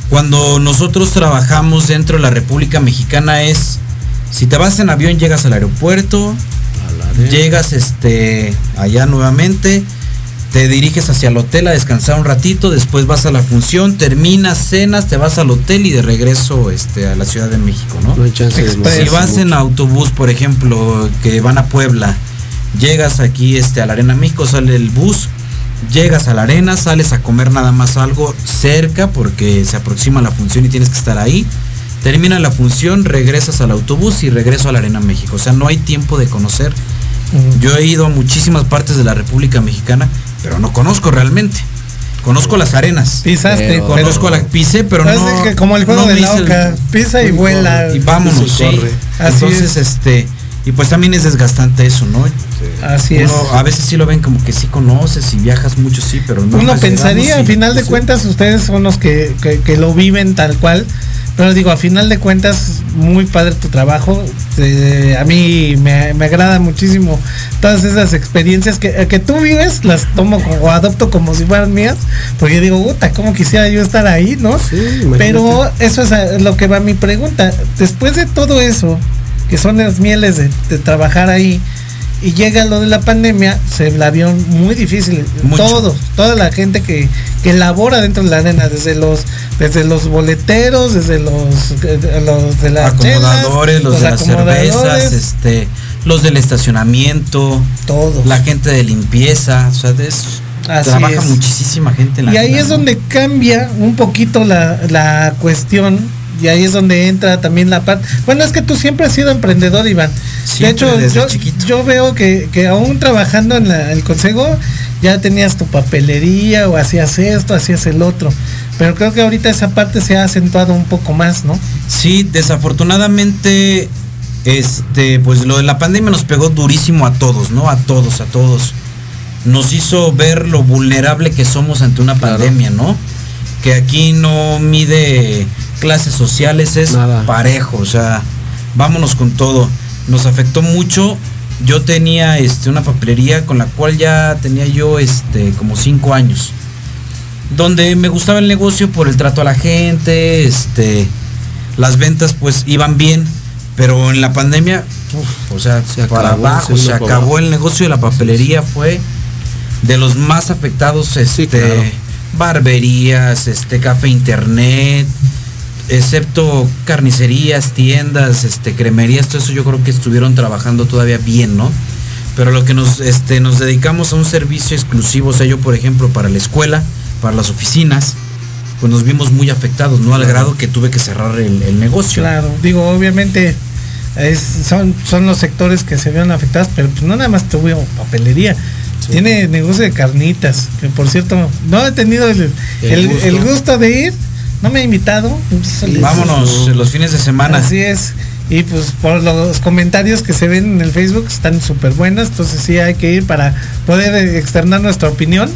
G: Cuando nosotros trabajamos dentro de la República Mexicana es, si te vas en avión llegas al aeropuerto, llegas este allá nuevamente, te diriges hacia el hotel a descansar un ratito, después vas a la función, terminas, cenas, te vas al hotel y de regreso este, a la Ciudad de México, ¿no?
E: No hay chance de
G: Si vas en autobús, por ejemplo, que van a Puebla, llegas aquí este, a la Arena México, sale el bus, llegas a la arena, sales a comer nada más algo cerca porque se aproxima la función y tienes que estar ahí. Termina la función, regresas al autobús y regreso a la Arena México. O sea, no hay tiempo de conocer. Yo he ido a muchísimas partes de la República Mexicana, pero no conozco realmente. Conozco las arenas.
F: Pisaste,
G: Pero- conozco la pisé, pero no.
F: que como el juego
G: no
F: de la
G: el-
F: oca, pisa y vuela.
G: Y vámonos, sí.
F: Así
G: Entonces,
F: es.
G: este, y pues también es desgastante eso, ¿no?
F: Así es.
G: A veces sí lo ven como que sí conoces y viajas mucho, sí, pero no.
F: Uno pensaría, al final de
G: sí.
F: cuentas, ustedes son los que, que- que lo viven tal cual. Pero digo, a final de cuentas, muy padre tu trabajo. Eh, a mí me, me agrada muchísimo todas esas experiencias que, que tú vives, las tomo como, o adopto como si fueran mías. Porque digo, puta, ¿cómo quisiera yo estar ahí, no? Pero eso es a- lo que va mi pregunta. Después de todo eso, que son las mieles de, de trabajar ahí, y llega lo de la pandemia, se la vio muy difícil.
G: Mucho.
F: Todos, toda la gente que, que labora dentro de la arena, desde los, desde los boleteros, desde los, los de las
G: acomodadores,
F: chelas,
G: los, de las cervezas, este, los del estacionamiento,
F: todos.
G: la gente de limpieza, o sea, es,
F: Así
G: trabaja
F: es.
G: muchísima gente en la
F: Y ahí
G: arena,
F: es
G: ¿no?
F: donde cambia un poquito la, la cuestión. Y ahí es donde entra también la parte. Bueno, es que tú siempre has sido emprendedor, Iván.
G: Siempre,
F: de hecho, yo, veo que, que aún trabajando en la- el consejo, ya tenías tu papelería o hacías esto, hacías el otro. Pero creo que ahorita esa parte se ha acentuado un poco más, ¿no?
G: Sí, desafortunadamente, este, pues lo de la pandemia nos pegó durísimo a todos, ¿no? A todos, a todos. Nos hizo ver lo vulnerable que somos ante una pandemia, ¿no? Que aquí no mide clases sociales, es parejo, o sea, vámonos con todo. Nos afectó mucho. Yo tenía este, una papelería con la cual ya tenía yo este, como cinco años donde me gustaba el negocio por el trato a la gente, este, las ventas pues iban bien, pero en la pandemia, uf, o sea, para
E: acabó,
G: abajo,
E: se
G: se acabó el negocio de la papelería, fue de los más afectados, este,
E: claro.
G: barberías, este, café internet, excepto carnicerías, tiendas, este, cremerías, todo eso yo creo que estuvieron trabajando todavía bien, ¿no? Pero lo que nos, este, nos dedicamos a un servicio exclusivo, o sea, yo por ejemplo para la escuela, para las oficinas, pues nos vimos muy afectados, ¿no? Al grado que tuve que cerrar el, el negocio.
F: Claro, digo, obviamente es- son, son los sectores que se vieron afectados, pero pues no nada más tuvo papelería. Tiene negocio de carnitas, que por cierto, no he tenido el,
G: El
F: el-
G: gusto.
F: el gusto de ir, no me ha invitado. pues,
G: Vámonos los fines de semana.
F: Así es. Y pues por los comentarios que se ven en el Facebook están súper buenos, entonces sí hay que ir para poder externar nuestra opinión.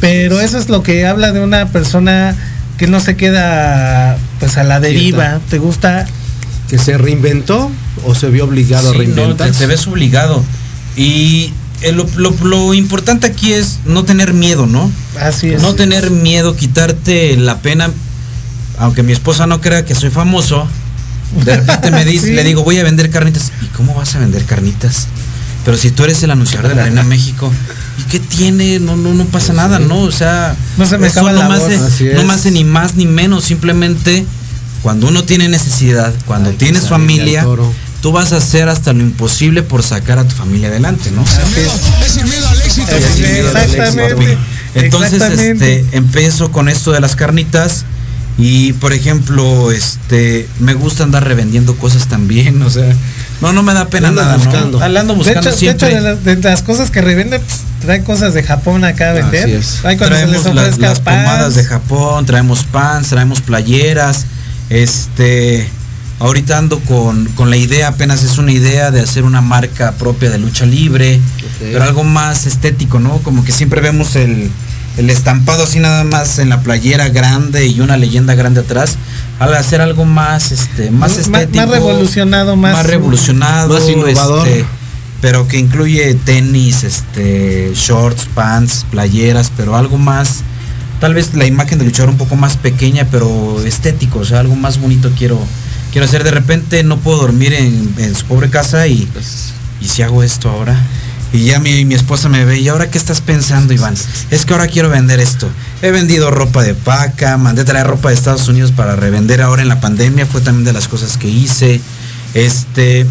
F: Pero eso es lo que habla de una persona que no se queda pues a la deriva. ¿Te gusta?
E: ¿Que se reinventó o se vio obligado a
G: no,
E: reinventar?
G: te, te ves obligado. Y eh, lo, lo- lo importante aquí es no tener miedo, ¿no?
F: Así es.
G: No tener miedo, quitarte la pena. Aunque mi esposa no crea que soy famoso, de repente me dice,
F: Sí.
G: le digo, voy a vender carnitas. ¿Y cómo vas a vender carnitas? Pero si tú eres el anunciador de la Arena México, ¿y qué tiene? No, no, no pasa nada, ¿no? O sea,
F: No se me acaba
G: no
F: la
G: me
F: voz.
G: hace,
E: Así
G: no
E: es.
G: me hace ni más ni menos, simplemente cuando uno tiene necesidad, cuando tienes familia, tú vas a hacer hasta lo imposible por sacar a tu familia adelante, ¿no?
A: Es sin miedo al éxito.
G: Miedo al
F: Exactamente.
G: Entonces,
F: Exactamente.
G: este, empiezo con esto de las carnitas y, por ejemplo, este, me gusta andar revendiendo cosas también, o sea, no, no me da pena nada,
E: buscando.
G: ¿no? Ando
F: De
G: buscando
F: de, hecho,
G: siempre.
F: de, la- de las cosas que revende, pues, trae cosas de Japón acá a vender.
E: Así es.
F: Ahí cuando se les
G: traemos las, pomadas de Japón, traemos pants, traemos playeras, este, ahorita ando con, con la idea, apenas es una idea de hacer una marca propia de lucha libre, pero algo más estético, ¿no? Como que siempre vemos el, el estampado así nada más en la playera grande y una leyenda grande atrás, al hacer algo más, este, más
F: Más- más
G: estético,
F: revolucionado, más-
G: más revolucionado,
E: más innovador.
G: este, pero que incluye tenis, este, shorts, pants, playeras, pero algo más, tal vez la imagen del luchador un poco más pequeña, pero estético, o sea, algo más bonito quiero, quiero hacer. De repente no puedo dormir en, en su pobre casa y, y si hago esto ahora. Y ya mi, mi esposa me ve, ¿y ahora qué estás pensando, Iván? Es que ahora quiero vender esto. He vendido ropa de paca, mandé a traer ropa de Estados Unidos para revender ahora en la pandemia, fue también de las cosas que hice. Este,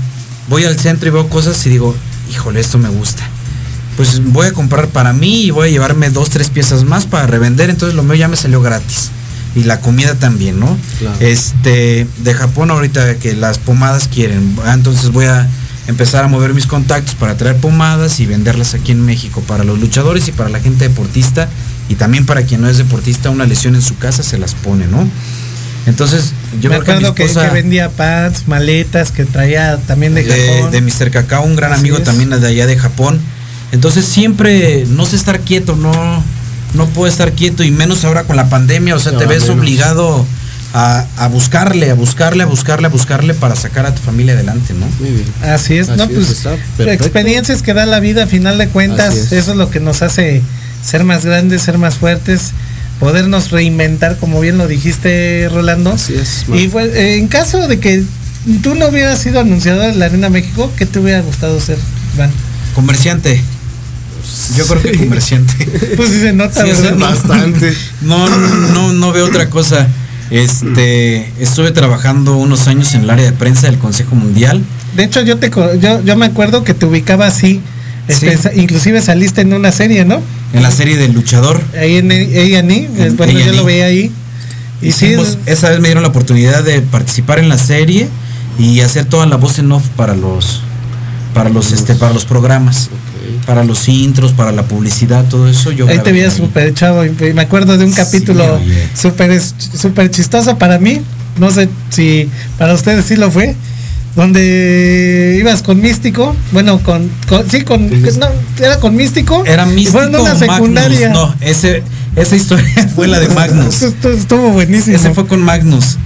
G: voy al centro y veo cosas y digo, híjole, esto me gusta. Pues voy a comprar para mí y voy a llevarme dos, tres piezas más para revender, entonces lo mío ya me salió gratis. Y la comida también, ¿no?
E: Claro.
G: Este, de Japón ahorita que las pomadas quieren, ah, entonces voy a empezar a mover mis contactos para traer pomadas y venderlas aquí en México para los luchadores y para la gente deportista y también para quien no es deportista una lesión en su casa se las pone, ¿no? Entonces, yo
F: Me acuerdo que,
G: esposa-
F: que vendía pants, maletas, que traía también de,
G: de,
F: Japón.
G: de Mr. Cacao, un gran
F: Así
G: amigo
F: es.
G: también de allá de Japón. Entonces siempre no sé estar quieto, no, no puedo estar quieto y menos ahora con la pandemia, o sea,
E: No,
G: te ves
E: menos.
G: obligado a, a buscarle, a buscarle, a buscarle, a buscarle para sacar a tu familia adelante, ¿no?
E: Muy bien.
F: Así es, no,
E: Así
F: pues
E: es, está perfecto.
F: experiencias que da la vida a final de cuentas,
E: es.
F: eso es lo que nos hace ser más grandes, ser más fuertes, podernos reinventar, como bien lo dijiste, Rolando.
E: Así es.
F: Y pues, en caso de que tú no hubieras sido anunciador de la Arena México, ¿qué te hubiera gustado ser, Iván?
G: Comerciante. Yo creo que comerciante.
F: Pues sí se nota,
G: Sí,
F: ¿verdad?
G: no-
E: Bastante.
G: No, no, no veo otra cosa. Este, estuve trabajando unos años en el área de prensa del Consejo Mundial.
F: De hecho, yo te yo, yo me acuerdo que te ubicaba así. este,
G: Sí.
F: inclusive saliste en una serie, ¿no?
G: En la serie del luchador.
F: Ahí en A&E,
G: En
F: bueno, yo lo veía ahí. Y sí,
G: Hicimos- esa vez me dieron la oportunidad de participar en la serie y hacer toda la voz en off para los para los este para los programas, para los intros, para la publicidad, todo eso yo
F: ahí te veías
G: ahí.
F: súper chavo. y me acuerdo de un capítulo súper es- súper chistoso para mí. No sé si para ustedes sí lo fue. Donde ibas con Místico. Bueno, con. con- sí, con. No, era con Místico.
G: Era místico
F: fueron una
G: Magnus.
F: secundaria.
G: No, ese esa historia fue la de Magnus.
F: Estuvo buenísimo.
G: Ese fue con Magnus.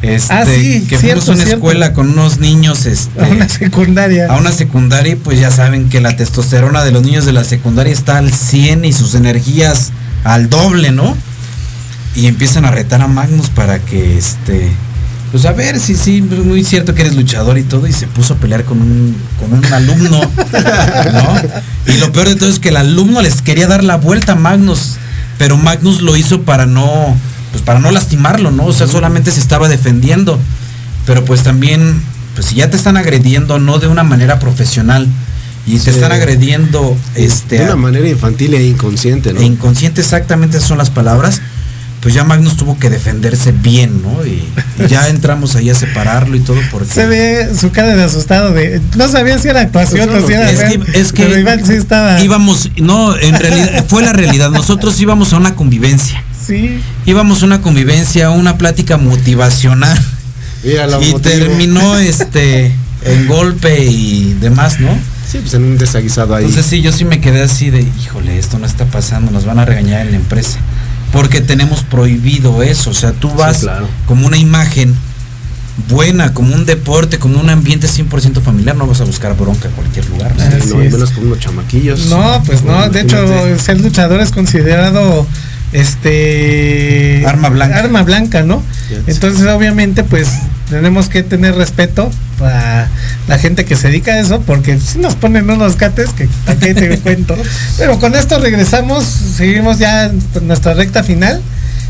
G: Este,
F: Ah, sí,
G: que
F: cierto,
G: a una
F: cierto.
G: escuela con unos niños este,
F: a una secundaria.
G: a una secundaria y pues ya saben que la testosterona de los niños de la secundaria está al 100 y sus energías al doble, ¿no? Y empiezan a retar a Magnus para que este pues a ver si sí, pues, muy cierto que eres luchador y todo y se puso a pelear con un con un alumno, ¿no? Y lo peor de todo es que el alumno les quería dar la vuelta a Magnus, pero Magnus lo hizo para no pues para no lastimarlo, ¿no? O sea, solamente se estaba defendiendo. Pero pues también pues si ya te están agrediendo no de una manera profesional y te
E: Sí.
G: están agrediendo este
E: de una manera infantil e inconsciente, ¿no?
G: e inconsciente exactamente esas son las palabras, pues ya Magnus tuvo que defenderse bien, ¿no? Y, y ya entramos ahí a separarlo y todo porque
F: Se ve su cara de asustado de no sabía si era actuación
E: Pues
F: o si era
G: es
F: real,
G: que, es que
F: pero Iván sí estaba
G: íbamos, no, en realidad fue la realidad. Nosotros íbamos a una convivencia,
F: sí
G: íbamos a una convivencia, una plática motivacional
E: Mira, lo
G: y
E: motivo.
G: terminó este en golpe y demás, ¿no?
E: Sí, pues en un desaguisado ahí.
G: Entonces sí, yo sí me quedé así de, híjole, esto no está pasando, nos van a regañar en la empresa. Porque tenemos prohibido eso, o sea, tú vas
E: claro.
G: como una imagen buena, como un deporte, como un ambiente 100% familiar, no vas a buscar bronca en cualquier lugar. ¿no?
E: Sí, no, menos con unos chamaquillos.
F: No, pues no, de hecho ser luchador es considerado este
G: Arma blanca.
F: arma blanca, ¿no? Entonces obviamente pues tenemos que tener respeto a la gente que se dedica a eso porque si nos ponen unos cates que qué te cuento. Pero con esto regresamos, seguimos ya en nuestra recta final.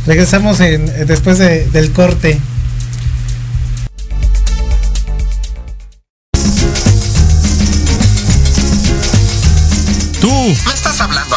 F: Regresamos en, después de- del corte.
I: Tú. ¿Me estás hablando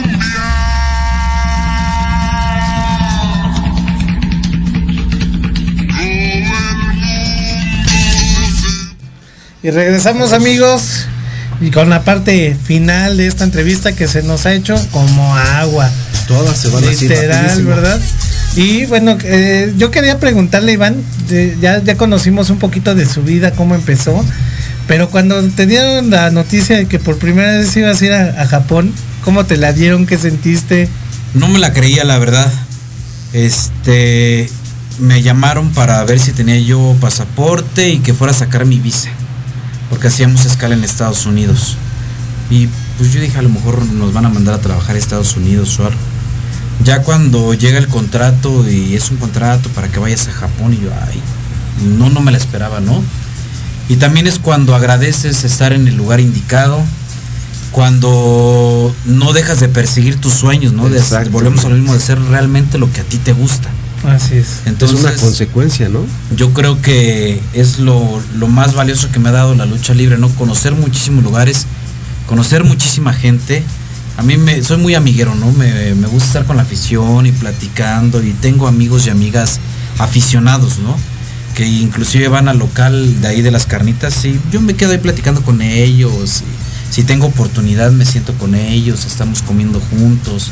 F: Y regresamos amigos y con la parte final de esta entrevista que se nos ha hecho como agua.
E: Todas se van
F: Literal. ¿verdad? Y bueno, eh, yo quería preguntarle, Iván, de- ya, ya conocimos un poquito de su vida, cómo empezó, pero cuando te dieron la noticia de que por primera vez ibas a ir a, a Japón, ¿cómo te la dieron? ¿Qué sentiste?
G: No me la creía, la verdad. Este, me llamaron para ver si tenía yo pasaporte y que fuera a sacar mi visa, porque hacíamos escala en Estados Unidos. Y pues yo dije, a lo mejor nos van a mandar a trabajar a Estados Unidos o. Ya cuando llega el contrato y es un contrato para que vayas a Japón y yo, ay, no, no me la esperaba, ¿no? Y también es cuando agradeces estar en el lugar indicado, cuando no dejas de perseguir tus sueños, ¿no? De volvemos a lo mismo, de hacer realmente lo que a ti te gusta.
F: Así es.
G: Entonces,
E: es una consecuencia, ¿no?
G: yo creo que es lo, lo más valioso que me ha dado la lucha libre, ¿no? Conocer muchísimos lugares, conocer muchísima gente. A mí me, soy muy amiguero, ¿no? Me, me gusta estar con la afición y platicando y tengo amigos y amigas aficionados, ¿no? Que inclusive van al local de ahí de las carnitas y yo me quedo ahí platicando con ellos. y si tengo oportunidad me siento con ellos, estamos comiendo juntos.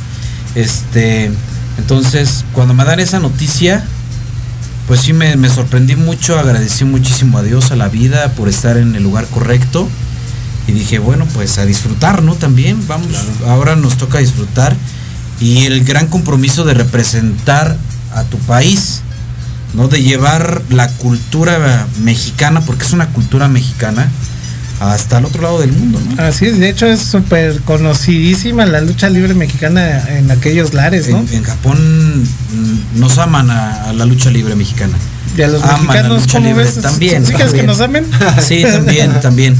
G: Este, entonces, cuando me dan esa noticia, pues sí me, me sorprendí mucho, agradecí muchísimo a Dios, a la vida, por estar en el lugar correcto. Y dije, bueno, pues a disfrutar, ¿no? También, vamos, ahora nos toca disfrutar. Y el gran compromiso de representar a tu país, ¿no? De llevar la cultura mexicana, porque es una cultura mexicana, hasta el otro lado del mundo, ¿no?
F: Así es, de hecho es súper conocidísima la lucha libre mexicana en aquellos lares, ¿no?
G: En, Japón mm, nos aman a, la lucha libre mexicana.
F: Y a los mexicanos, ¿cómo ves?
G: También.
F: ¿Sí que nos amen?
G: sí, también, también.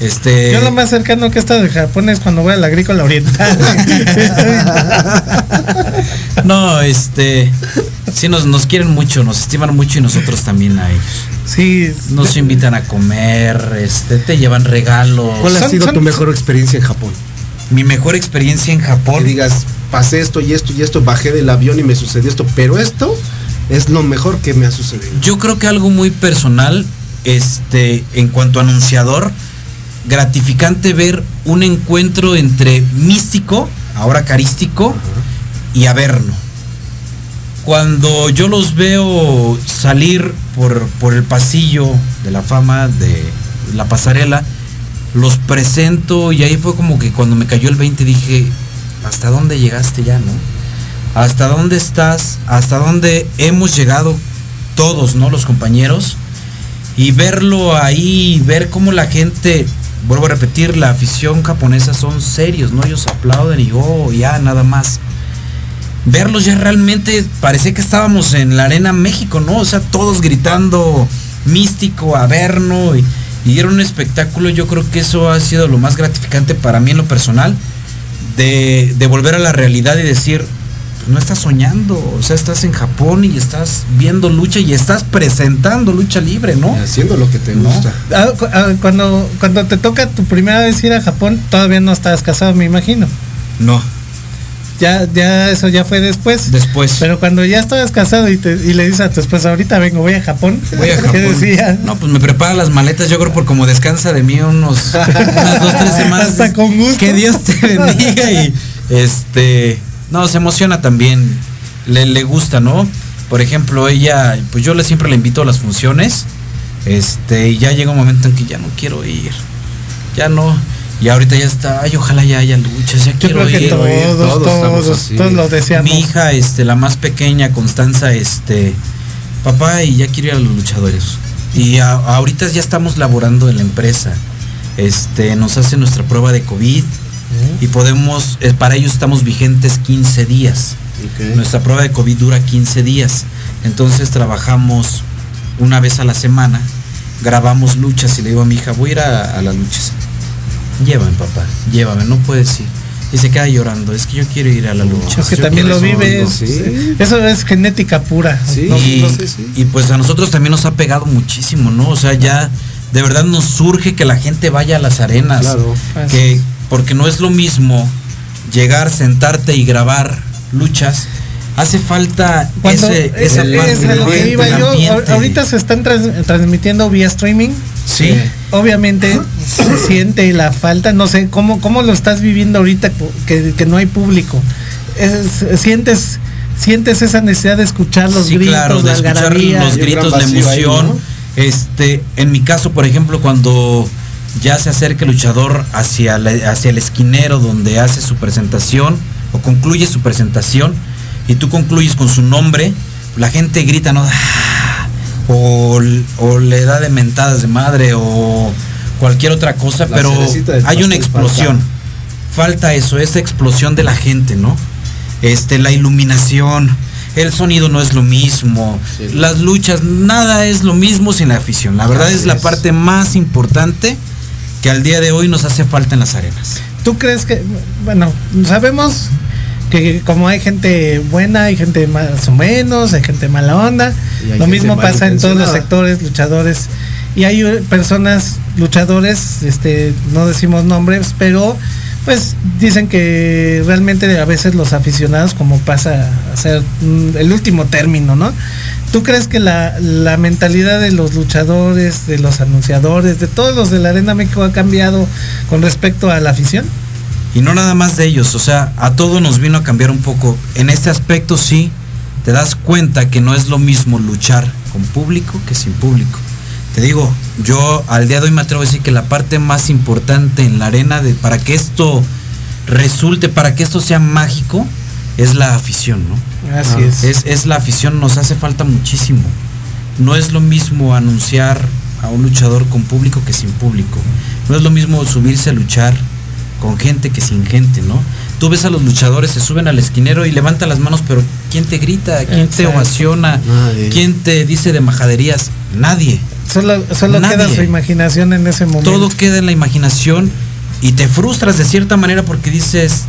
G: Este...
F: Yo lo más cercano que he estado de Japón es cuando voy a la agrícola oriental.
G: no, este, sí nos, nos quieren mucho, nos estiman mucho y nosotros también a ellos.
F: Sí.
G: Nos invitan a comer, este, te llevan regalos.
E: ¿Cuál ha sido tu mejor experiencia en Japón?
G: Mi mejor experiencia en Japón.
E: Que digas, pasé esto y esto y esto, bajé del avión y me sucedió esto, pero esto es lo mejor que me ha sucedido.
G: Yo creo que algo muy personal, este, en cuanto a anunciador, gratificante ver un encuentro entre místico, ahora carístico, y averno. Cuando yo los veo salir por, por el pasillo de la fama, de la pasarela, los presento y ahí fue como que cuando me cayó el 20 dije, ¿hasta dónde llegaste ya, no? ¿Hasta dónde estás? ¿Hasta dónde hemos llegado todos, ¿no? Los compañeros. Y verlo ahí, ver cómo la gente vuelvo a repetir, la afición japonesa son serios, ¿no? Ellos aplauden y oh, ya, nada más. Verlos ya realmente parecía que estábamos en la Arena México, ¿no? O sea, todos gritando místico, averno y, y era un espectáculo. Yo creo que eso ha sido lo más gratificante para mí en lo personal, de, de volver a la realidad y decir, no estás soñando, o sea, estás en Japón y estás viendo lucha y estás presentando lucha libre, ¿no?
E: haciendo lo que te gusta.
F: Ah, ah, cuando, cuando te toca tu primera vez ir a Japón, todavía no estabas casado, me imagino.
G: No.
F: Ya, ya, eso ya fue después.
G: Después.
F: Pero cuando ya estabas casado y, te, y le dices a tu esposa, ahorita vengo, voy a Japón.
G: Voy a Japón. ¿Qué decía? No, pues me prepara las maletas, yo creo por como descansa de mí unos, unas dos, tres semanas.
F: Hasta con gusto.
G: Que Dios te bendiga y este no, se emociona también. Le, le gusta, ¿no? Por ejemplo, ella, pues yo le siempre le invito a las funciones. Este, y ya llega un momento en que ya no quiero ir. Ya no. Y ahorita ya está, ay, ojalá ya haya luchas, ya quiero ir.
F: Todos, todos, todos, lo deseamos.
G: Mi hija, este, la más pequeña, Constanza, este, papá, y ya quiero ir a los luchadores. Y ahorita ya estamos laborando en la empresa. Este, nos hace nuestra prueba de COVID y podemos, eh, para ello estamos vigentes 15 días. Nuestra prueba de COVID dura 15 días. Entonces trabajamos una vez a la semana, grabamos luchas y le digo a mi hija, voy a ir a, las luchas. Llévame, papá, llévame, no puedes ir. Y se queda llorando, es que yo quiero ir a la lucha.
F: Es que también lo vives. Eso es genética pura.
G: y, y pues a nosotros también nos ha pegado muchísimo, ¿no? O sea, ya de verdad nos surge que la gente vaya a las arenas. Claro. Que, porque no es lo mismo llegar, sentarte y grabar luchas. Hace falta ese, esa
F: parte ahorita se están transmitiendo vía streaming.
G: Sí.
F: Obviamente se siente la falta, no sé, ¿cómo, cómo lo estás viviendo ahorita que, no hay público? sientes sientes esa necesidad de escuchar los gritos,
G: claro, de escuchar los gritos, la emoción. Este, en mi caso, por ejemplo, cuando ya se acerca el luchador hacia, hacia el esquinero donde hace su presentación o concluye su presentación y tú concluyes con su nombre, la gente grita, ¿no? Ah", o, le da de mentadas de madre o cualquier otra cosa, pero hay una explosión. Falta. eso, esa explosión de la gente, ¿no? Este, la iluminación, el sonido no es lo mismo, las luchas, nada es lo mismo sin la afición. La verdad es la parte más importante que al día de hoy nos hace falta en las arenas.
F: ¿Tú crees que, bueno, sabemos que como hay gente buena, hay gente más o menos, hay gente mala onda, lo mismo pasa en todos los sectores, luchadores, y hay personas, luchadores, este, no decimos nombres, pero pues dicen que realmente a veces los aficionados como pasa a ser el último término, ¿no? ¿Tú crees que la, mentalidad de los luchadores, de los anunciadores, de todos los de la Arena México ha cambiado con respecto a la afición?
G: Y no nada más de ellos, o sea, a todo nos vino a cambiar un poco. En este aspecto sí, te das cuenta que no es lo mismo luchar con público que sin público. Te digo, yo al día de hoy me atrevo a decir que la parte más importante en la arena de para que esto resulte, para que esto sea mágico, es la afición, ¿no?
F: Así es.
G: es. Es la afición, nos hace falta muchísimo. No es lo mismo anunciar a un luchador con público que sin público. No es lo mismo subirse a luchar con gente que sin gente, ¿no? Tú ves a los luchadores, se suben al esquinero y levantan las manos, pero ¿quién te grita? ¿Quién te ovaciona?
E: Nadie.
G: ¿Quién te dice de majaderías? Nadie.
F: Solo, solo
G: Nadie.
F: queda su imaginación en ese momento.
G: Todo queda en la imaginación y te frustras de cierta manera porque dices,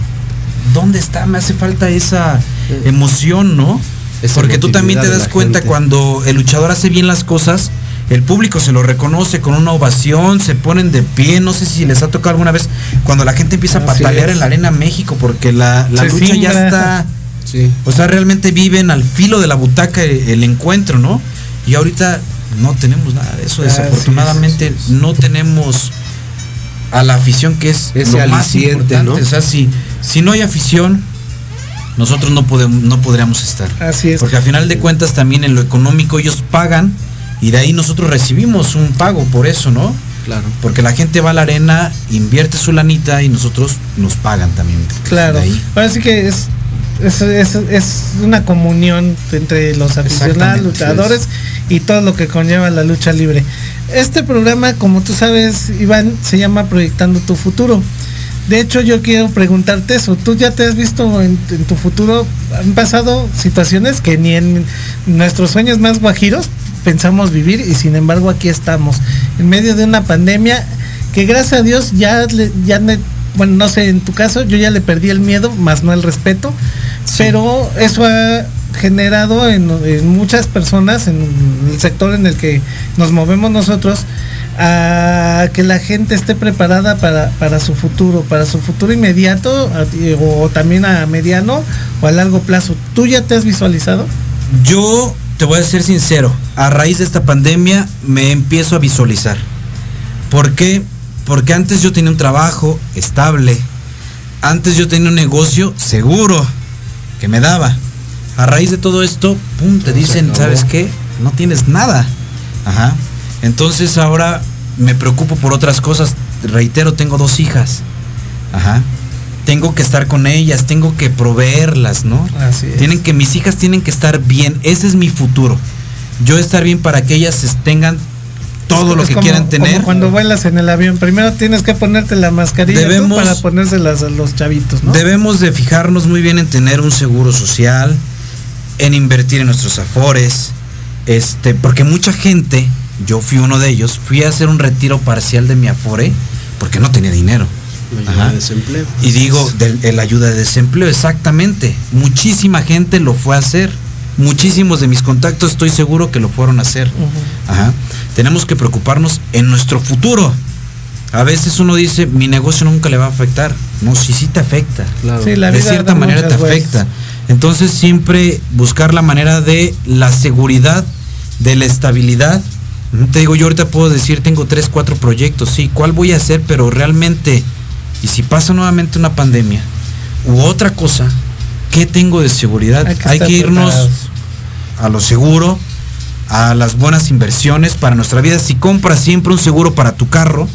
G: ¿dónde está? Me hace falta esa emoción, ¿no?
E: Esa
G: Porque tú también te das cuenta
E: gente.
G: cuando el luchador hace bien las cosas, el público se lo reconoce con una ovación, se ponen de pie, no sé si les ha tocado alguna vez, cuando la gente empieza a
F: Así
G: patalear
F: es.
G: en la Arena México, porque la, lucha ya está,
E: Sí.
G: o sea, realmente viven al filo de la butaca el, el encuentro, ¿no? Y ahorita no tenemos nada de eso, desafortunadamente no tenemos a la afición que es
E: Ese
G: lo más
E: aliciente,
G: importante.
E: ¿no?
G: O sea, si, si no hay afición, nosotros no podemos, no podríamos estar.
F: Así es.
G: Porque al final de cuentas también en lo económico ellos pagan y de ahí nosotros recibimos un pago por eso, ¿no?
E: Claro.
G: Porque la gente va a la arena, invierte su lanita y nosotros nos pagan también.
F: Claro.
G: Ahí.
F: Ahora sí que es, es, es- es una comunión entre los aficionados, luchadores y todo lo que conlleva la lucha libre. Este programa, como tú sabes, Iván, se llama Proyectando tu futuro. De hecho, yo quiero preguntarte eso. ¿Tú ya te has visto en, en tu futuro? Han pasado situaciones que ni en nuestros sueños más guajiros pensamos vivir y sin embargo aquí estamos, en medio de una pandemia que gracias a Dios ya, le- ya me- bueno, no sé, en tu caso yo ya le perdí el miedo, más no el respeto, pero eso ha generado en, en muchas personas, en el sector en el que nos movemos nosotros, a que la gente esté preparada para, para su futuro, para su futuro inmediato o también a mediano o a largo plazo. ¿Tú ya te has visualizado?
G: Yo te voy a ser sincero, a raíz de esta pandemia me empiezo a visualizar. ¿Por qué? Porque antes yo tenía un trabajo estable, antes yo tenía un negocio seguro que me daba. A raíz de todo esto, pum, te dicen. ¿sabes qué? No tienes nada. Ajá. Entonces ahora me preocupo por otras cosas. Reitero, tengo dos hijas. Ajá. Tengo que estar con ellas, tengo que proveerlas, ¿no?
F: Así es.
G: Tienen que, mis hijas tienen que estar bien. Ese es mi futuro. Yo estar bien para que ellas tengan todo
F: Es-
G: lo
F: es
G: que
F: como-
G: quieran tener.
F: Como cuando vuelas en el avión, primero tienes que ponerte la mascarilla
G: Debemos-
F: para ponérselas a los chavitos, ¿no?
G: Debemos de fijarnos muy bien en tener un seguro social, en invertir en nuestros afores, este, porque mucha gente, yo fui uno de ellos, fui a hacer un retiro parcial de mi afore porque no tenía dinero.
E: La ayuda de desempleo.
G: Y digo, del, el ayuda de desempleo, exactamente. Muchísima gente lo fue a hacer. Muchísimos de mis contactos estoy seguro que lo fueron a hacer. Ajá. Tenemos que preocuparnos en nuestro futuro. A veces uno dice, mi negocio nunca le va a afectar. No, sí, sí te afecta.
E: Claro.
F: Sí, la
G: de cierta manera te afecta. Entonces siempre buscar la manera de la seguridad, de la estabilidad. Te digo, yo ahorita puedo decir, tengo tres, cuatro proyectos, sí, ¿cuál voy a hacer? Pero realmente, y si pasa nuevamente una pandemia u otra cosa, ¿qué tengo de seguridad?
F: Hay que
G: Hay
F: estar
G: que irnos
F: preparados.
G: a lo seguro, a las buenas inversiones para nuestra vida. Si compras siempre un seguro para tu carro,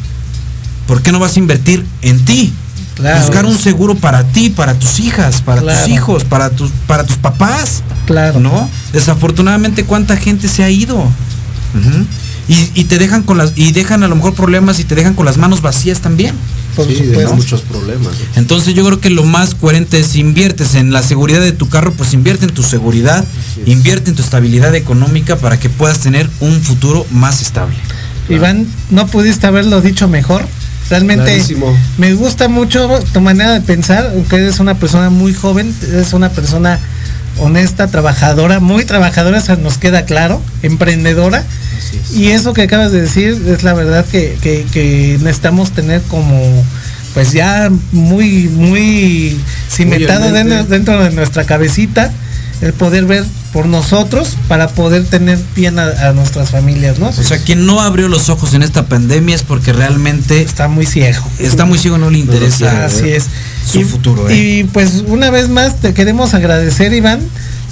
G: ¿por qué no vas a invertir en ti?
F: Claro.
G: Buscar un seguro para ti, para tus hijas, para
F: Claro.
G: tus hijos, para tus, para tus papás.
F: Claro.
G: ¿No? Desafortunadamente, ¿cuánta gente se ha ido? Y, y te dejan con las, y dejan a lo mejor problemas y te dejan con las manos vacías también.
F: Por
E: sí,
F: supuesto.
E: de muchos problemas.
G: Entonces yo creo que lo más coherente es inviertes en la seguridad de tu carro, pues invierte en tu seguridad, invierte en tu estabilidad económica para que puedas tener un futuro más estable.
F: Iván, no pudiste haberlo dicho mejor. Realmente
E: Clarísimo.
F: me gusta mucho tu manera de pensar, aunque eres una persona muy joven, eres una persona honesta, trabajadora, muy trabajadora, eso nos queda claro, emprendedora. Y eso que acabas de decir es la verdad que, que- que necesitamos tener como pues ya muy, muy cimentado dentro, dentro de nuestra cabecita el poder ver por nosotros para poder tener bien a, a nuestras familias, ¿no?
G: O sea, quien no abrió los ojos en esta pandemia es porque realmente
F: está muy ciego.
G: Está muy ciego, no le interesa
F: Así es.
G: su
F: y,
G: futuro. ¿eh?
F: Y pues una vez más te queremos agradecer, Iván.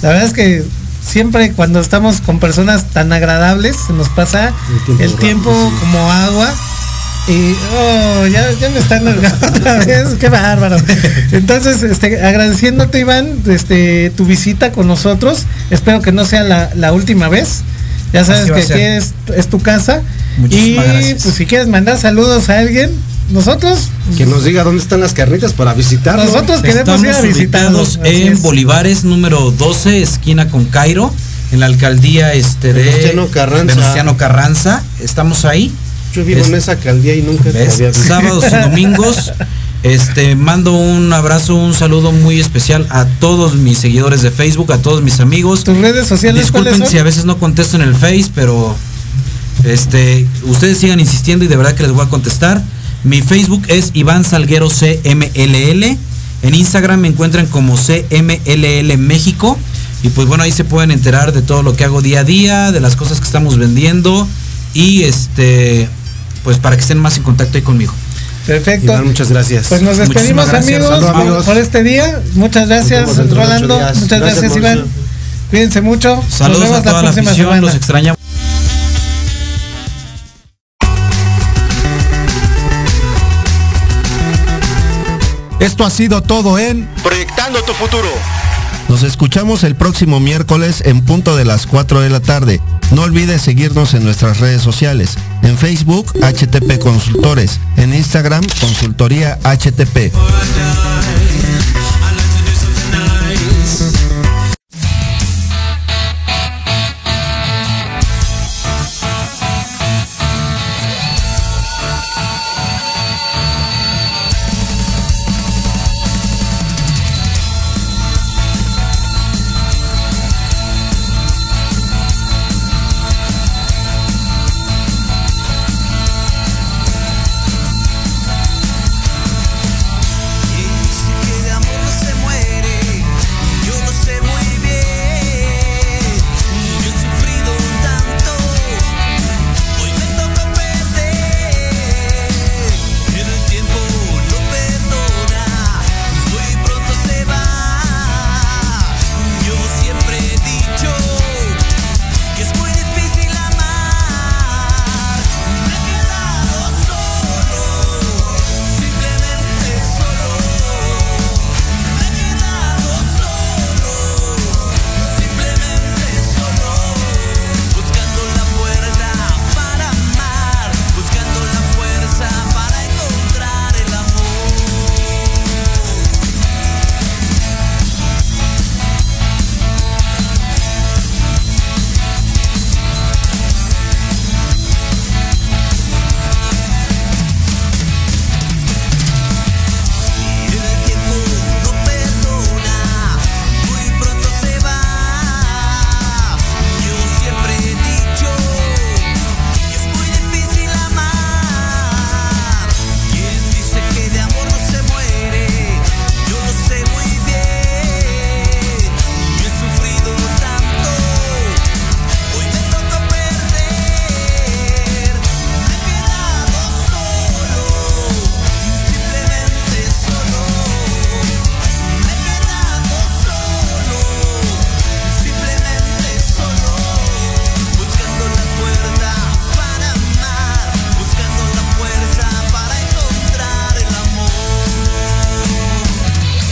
F: La verdad es que siempre cuando estamos con personas tan agradables se nos pasa
E: El
F: el
E: tiempo
F: tiempo,
E: rápido, sí.
F: como agua. Y oh, ya, ya me están otra vez, qué bárbaro. Entonces, este, agradeciéndote, Iván, este, tu visita con nosotros. Espero que no sea la, la última vez. Ya sabes que aquí es, es tu casa. Muchísimas y gracias. pues si quieres mandar saludos a alguien, nosotros
E: que nos diga dónde están las carnitas para visitarlos.
F: Nosotros queremos ir a visitarlos
G: en Bolivares número 12, esquina con Cairo, en la alcaldía este de
E: Venustiano Carranza.
G: Venustiano Carranza. Estamos ahí.
E: Yo vivo en esa alcaldía y nunca
G: había Sábados y domingos. Este, mando un abrazo, un saludo muy especial a todos mis seguidores de Facebook, a todos mis amigos.
F: ¿Tus redes sociales
G: Disculpen si a veces no contesto en el Face, pero este, ustedes sigan insistiendo y de verdad que les voy a contestar. Mi Facebook es Iván Salguero CMLL. En Instagram me encuentran como CMLL México. Y pues bueno, ahí se pueden enterar de todo lo que hago día a día, de las cosas que estamos vendiendo. Y este, pues para que estén más en contacto ahí conmigo.
F: Perfecto.
E: muchas gracias.
F: Pues nos despedimos amigos, Por, este día. Muchas gracias Rolando. Muchas gracias, Iván. Cuídense mucho.
G: Saludos a toda la, próxima Los extrañamos.
B: Esto ha sido todo en
H: Proyectando tu futuro.
B: Nos escuchamos el próximo miércoles en punto de las 4 de la tarde. No olvides seguirnos en nuestras redes sociales. En Facebook, HTP Consultores. En Instagram, Consultoría HTP.